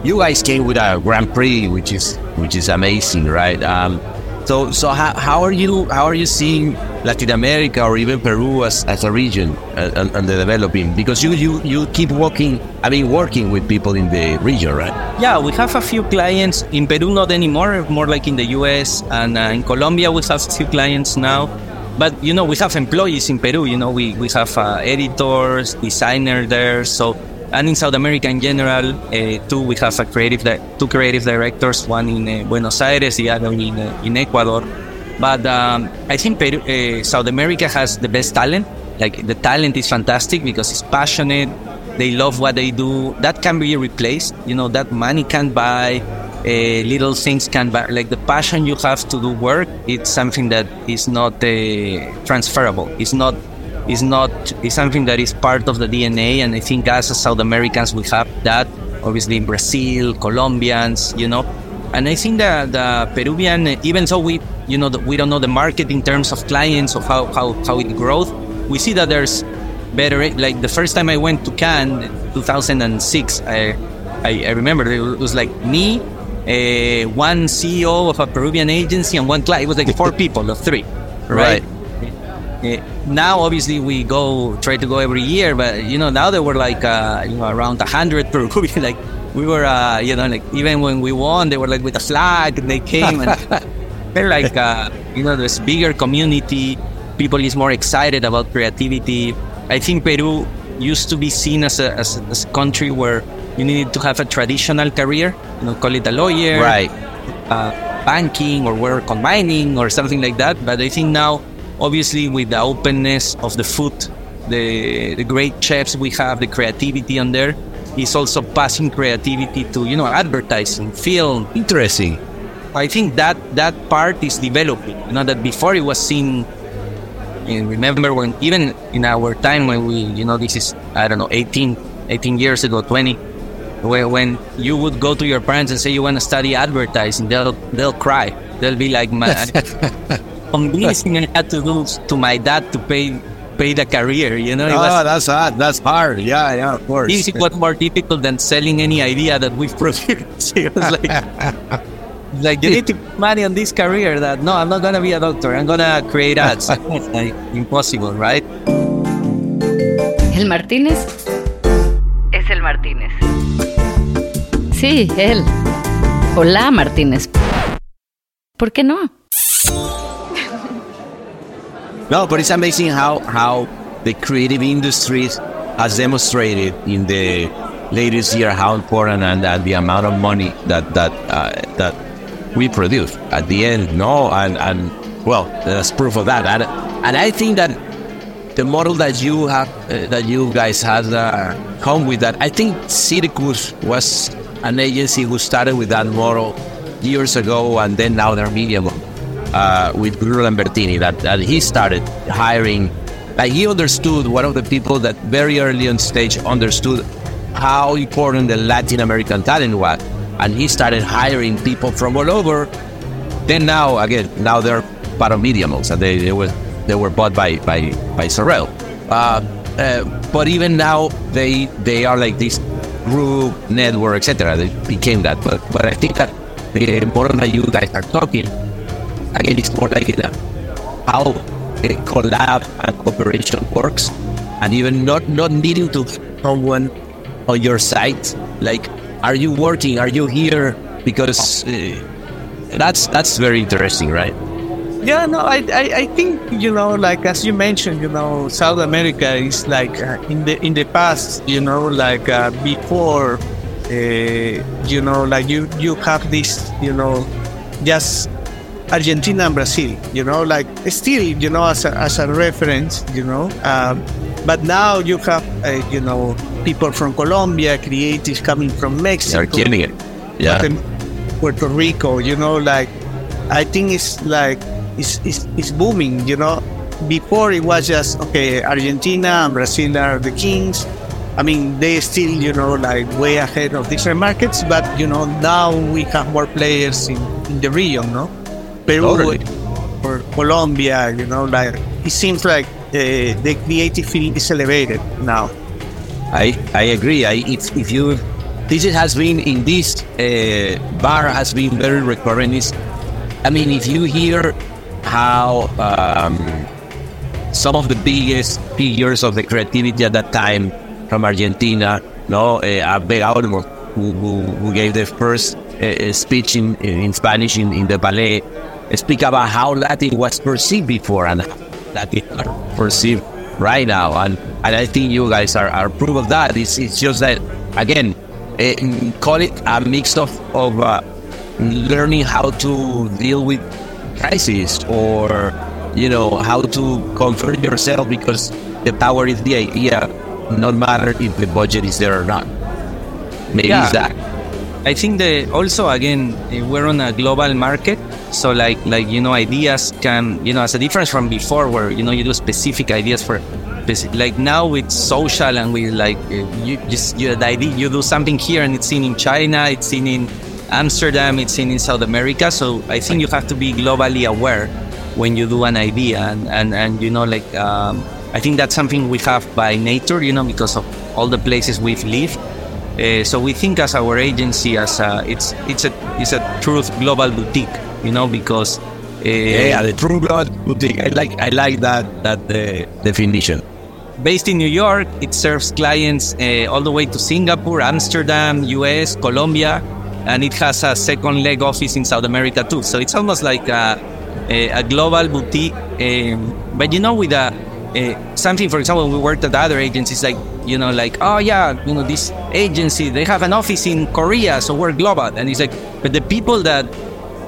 You guys came with a Grand Prix, which is which is amazing, right? Um, So, so how, how are you how are you seeing Latin America or even Peru as, as a region and, and the developing? Because you, you you keep working, I mean, working with people in the region, right? Yeah, we have a few clients in Peru, not anymore, more like in the US, and uh, in Colombia we have a few clients now. But you know, we have employees in Peru. You know, we we have uh, editors, designer there, so and in South America in general, uh, too, we have a creative di- two creative directors, one in uh, Buenos Aires, the other in, uh, in Ecuador. But um, I think Peru, South America has the best talent. Like the talent is fantastic because it's passionate. They love what they do. That can be replaced. You know that money can't buy. Uh, little things can buy. Like the passion you have to do work. It's something that is not uh, transferable. It's not is not is something that is part of the DNA, and I think us as South Americans we have that. Obviously, in Brazil, Colombians, you know, and I think that the Peruvian, even though we, you know, we don't know the market in terms of clients of how how how it grows, we see that there's better. Like the first time I went to Cannes, 2006, I I, I remember it was like me. Uh, one CEO of a Peruvian agency and one client. It was like four people of three, right? Right. Uh, now, obviously, we go try to go every year, but you know, now there were like uh, you know around hundred per movie. Like we were, uh, you know, like even when we won, they were like with a flag, and they came and they're like, uh, you know, there's bigger community. People is more excited about creativity. I think Peru used to be seen as a, as, as a country where you needed to have a traditional career, you know, call it a lawyer, Right. uh, banking or work on mining or something like that. But I think now, obviously, with the openness of the food, the the great chefs we have, the creativity on there is also passing creativity to you know advertising, film. Interesting. I think that that part is developing. You know that before it was seen. And remember when even in our time when we you know this is I don't know 18, 18 years ago, twenty when, when you would go to your parents and say you want to study advertising, they'll they'll cry. They'll be like, "Man, convincing I had to do to my dad to pay pay the career." You know, it Oh, was, that's hard. That's hard. Yeah, yeah, of course. this was more difficult than selling any idea that we've produced. it was like, like you need to put money on this career. That no, I'm not gonna be a doctor. I'm gonna create ads. It's like impossible, right? El Martínez es el Martínez. Sí, él. Hola, Martínez. ¿Por qué no? No, but it's amazing how how the creative industries has demonstrated in the latest year how important and, the amount of money that that uh, that we produce at the end. No, and and well, that's proof of that. And, and I think that the model that you have uh, that you guys had uh, come with that. I think Syracuse was an agency who started with that model years ago, and then now they're medium uh, with Bruno Lambertini that, that he started hiring. Like he understood one of the people that very early on stage understood how important the Latin American talent was, and he started hiring people from all over. Then now again, now they're part of MediaMonks, and they, they were they were bought by by by Sorrell. Uh, uh, but even now, they they are like this group network, etc. They became that. But but I think that the important that you guys are talking again, it's more like uh, how uh, collab and cooperation works, and even not not needing to someone on your site. Like, are you working? Are you here? Because uh, that's that's very interesting, right? Yeah, no, I, I, I think you know, like as you mentioned, you know, South America is like uh, in the in the past, you know, like uh, before, uh, you know, like you you have this, you know, just Argentina and Brazil, you know, like still, you know, as a, as a reference, you know, um, but now you have, uh, you know, people from Colombia, creatives coming from Mexico, They're killing it. Yeah. Puerto- Puerto Rico, you know, like I think it's like it's, it's, it's booming, you know. Before it was just okay, Argentina and Brazil are the kings. I mean, they still, you know, like way ahead of different markets, but you know, now we have more players in, in the region, no? Peru Totally. or Colombia, you know, like it seems like uh, the creative field is elevated now. I I agree. I if if you this has been in this uh, bar has been very recurrent is I mean, if you hear how um, some of the biggest figures of the creativity at that time from Argentina, no, uh, Abel Olmo, who, who, who, gave the first uh, speech in, in Spanish in, in the ballet, speak about how Latin was perceived before and Latin are perceived right now. And, and I think you guys are, are proof of that. It's, it's just that, again, uh, call it a mix of, of uh, learning how to deal with crisis or you know how to comfort yourself because the power is the idea no matter if the budget is there or not maybe yeah. that i think that also again we're on a global market so like like you know ideas can you know as a difference from before where you know you do specific ideas for like now with social and with like you just you, the idea you do something here and it's seen in china it's seen in Amsterdam, it's seen in South America. So I think you have to be globally aware when you do an idea. And, and, and you know, like, um, I think that's something we have by nature, you know, because of all the places we've lived. Uh, so we think as our agency as a, it's it's a it's a truth global boutique, you know, because uh, yeah, the true global boutique. I like I like that that uh, definition. Based in New York, it serves clients uh, all the way to Singapore, Amsterdam, US, Colombia, and it has a second leg office in South America too. So it's almost like a, a, a global boutique. Um, but you know, with a, a, something, for example, we worked at other agencies, like you know, like oh yeah, you know, this agency they have an office in Korea, so we're global. And it's like, but the people that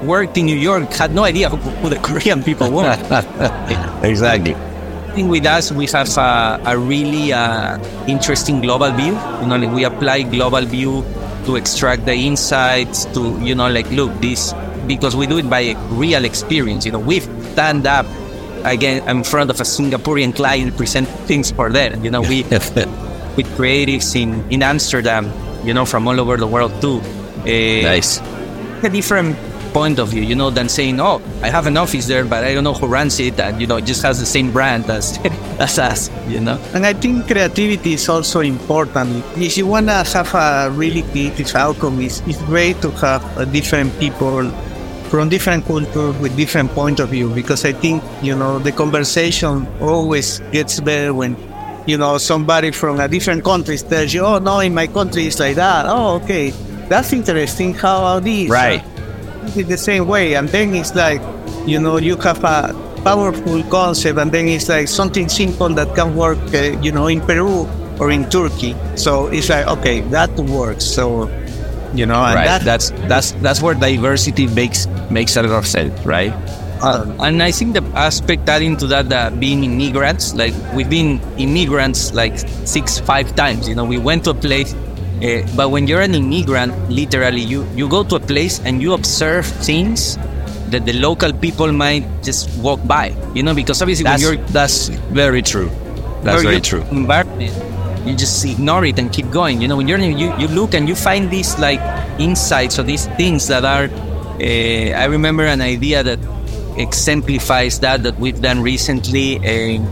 worked in New York had no idea who, who the Korean people were. exactly. I think with us we have a, a really uh, interesting global view. You know, like we apply global view to extract the insights to you know like look this because we do it by real experience you know we've stand up again I'm in front of a singaporean client present things for them you know we with creatives in in amsterdam you know from all over the world too uh, nice a different point of view, you know, than saying, "Oh, I have an office there, but I don't know who runs it," and you know, it just has the same brand as as us, you know. And I think creativity is also important. If you wanna have a really creative outcome, it's, it's great to have different people from different cultures with different point of view because I think you know the conversation always gets better when you know somebody from a different country tells you, "Oh no, in my country it's like that." Oh, okay, that's interesting. How are these? Right it the same way. And then it's like, you know, you have a powerful concept, and then it's like something simple that can work, uh, you know, in Peru or in Turkey. So it's like, okay, that works. So, you know, right. That, that's that's that's where diversity makes makes a lot of sense, right? Uh, and I think the aspect adding to that, that being immigrants, like we've been immigrants like six, five times. You know, we went to a place uh, but when you're an immigrant, literally, you, you go to a place and you observe things that the local people might just walk by. You know, because obviously that's, when you're that's very true. That's very true. Environment, you just ignore it and keep going. You know, when you're you you look and you find these like insights or these things that are. Uh, I remember an idea that exemplifies that that we've done recently. Uh,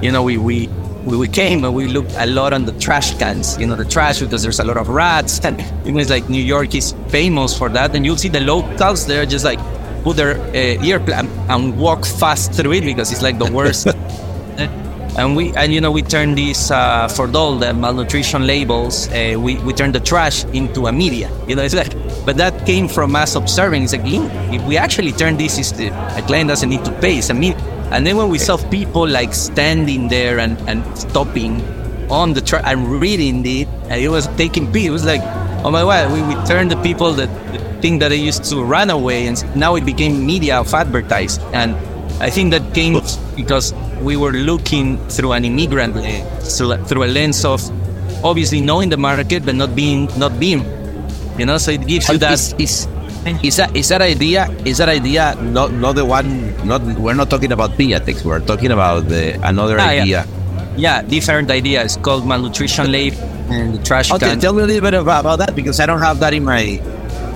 you know, we we we, came and we looked a lot on the trash cans, you know, the trash because there's a lot of rats. And it was like New York is famous for that. And you'll see the locals there just like put their uh, earplug and walk fast through it because it's like the worst. and we and you know we turned these uh, for all the malnutrition labels uh, we, we turned the trash into a media you know it's like but that came from us observing it's like if we actually turn this is the, a client doesn't need to pay it's a media and then when we saw people like standing there and, and stopping on the track and reading it, and it was taking pee. It was like, oh my god, we, we turned the people that think that they used to run away, and now it became media of advertise. And I think that came because we were looking through an immigrant through, through a lens of obviously knowing the market, but not being not being, you know. So it gives you that. It's, it's, is that is that idea? Is that idea not not the one? Not we're not talking about Piñatex. We're talking about the another ah, idea. Yeah. yeah. different idea. It's called malnutrition lab and the trash okay, can. Tell me a little bit about, about that because I don't have that in my.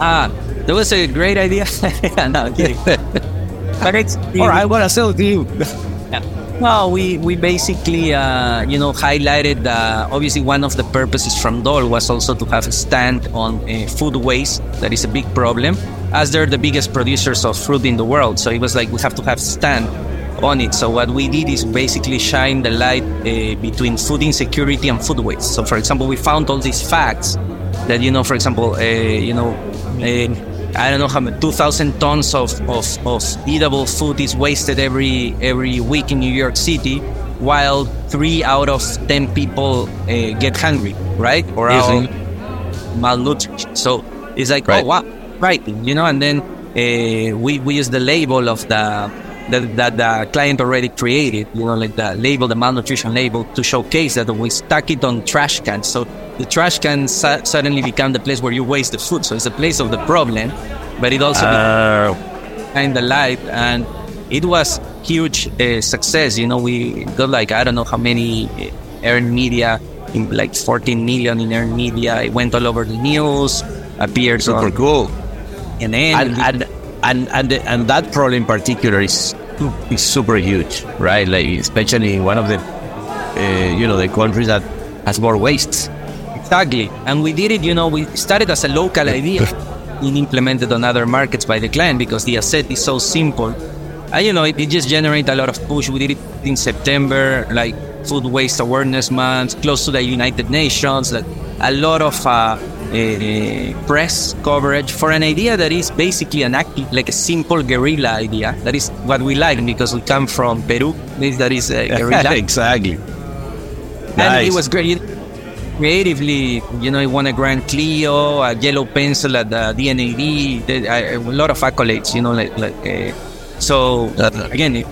Ah, that was a great idea. no, kidding. but it's all right. What I sell to you. yeah. Well, we we basically uh, you know highlighted uh, obviously one of the purposes from Dole was also to have a stand on uh, food waste that is a big problem, as they're the biggest producers of fruit in the world. So it was like we have to have stand on it. So what we did is basically shine the light uh, between food insecurity and food waste. So for example, we found all these facts that you know, for example, uh, you know. I don't know how many, 2,000 tons of, of, of eatable food is wasted every every week in New York City, while three out of 10 people uh, get hungry, right? Or are malnutrition. So it's like, right. oh, wow, right. You know, and then uh, we, we use the label of the that, that the client already created, you know, like the label, the malnutrition label, to showcase that we stuck it on trash cans. So the trash can su- suddenly become the place where you waste the food. So it's a place of the problem, but it also uh, kind of light, and it was huge uh, success. You know, we got like I don't know how many uh, earned media, in like 14 million in earned media. It went all over the news, appeared super on, cool, and then and, and and and that problem in particular is is super huge, right? Like especially in one of the uh, you know the countries that has more wastes. Exactly, and we did it. You know, we started as a local idea and implemented on other markets by the client because the asset is so simple. And you know, it, it just generated a lot of push. We did it in September, like Food Waste Awareness Month, close to the United Nations. Like a lot of uh, Eh, press coverage for an idea that is basically an act, like a simple guerrilla idea. That is what we like because we come from Peru. means That is a guerrilla. exactly. And nice. it was great. Creatively, you know, he won a Grand Clio, a yellow pencil at the D&AD, a, lot of accolades, you know, like, like uh, so uh-huh. again,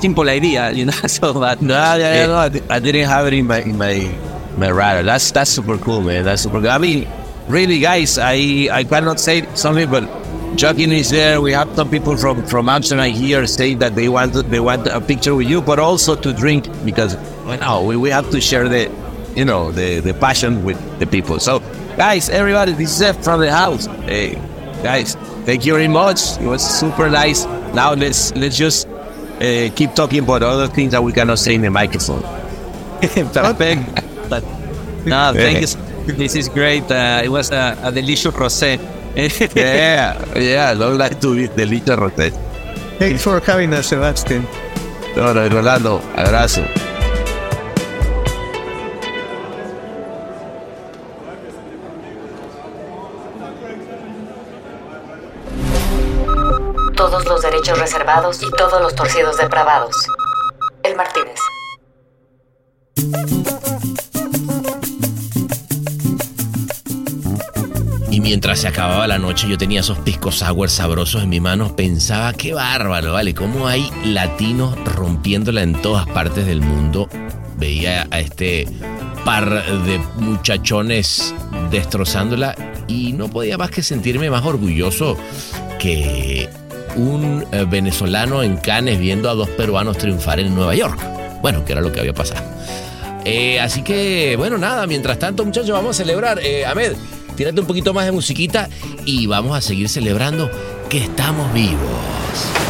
simple idea, you know. so, but no, yeah, yeah, eh, no, I didn't have it in my in my my radar. That's that's super cool, man. That's super cool. I mean, really, guys, I, I cannot say something, but Joaquin is there. We have some people from from Amsterdam here saying that they want they want a picture with you, but also to drink because you know, we, we have to share the you know the the passion with the people. So, guys, everybody, this is from the house. Hey, guys, thank you very much. It was super nice. Now let's let's just uh, keep talking about other things that we cannot say in the microphone. Perfect. but no, thank you. This is great. Uh, it was a, a delicious rosé. yeah, yeah, long like to eat delicious rosé. Thanks for having us, Sebastian. No, no, Rolando, abrazo. Todos los derechos reservados y todos los torcidos depravados. El Martínez. Mientras se acababa la noche yo tenía esos piscos sour sabrosos en mi mano, pensaba, qué bárbaro, ¿vale? ¿Cómo hay latinos rompiéndola en todas partes del mundo? Veía a este par de muchachones destrozándola y no podía más que sentirme más orgulloso que un eh, venezolano en Cannes viendo a dos peruanos triunfar en Nueva York. Bueno, que era lo que había pasado. Eh, así que, bueno, nada, mientras tanto, muchachos, vamos a celebrar. Eh, Ahmed, tírate un poquito más de musiquita y vamos a seguir celebrando que estamos vivos.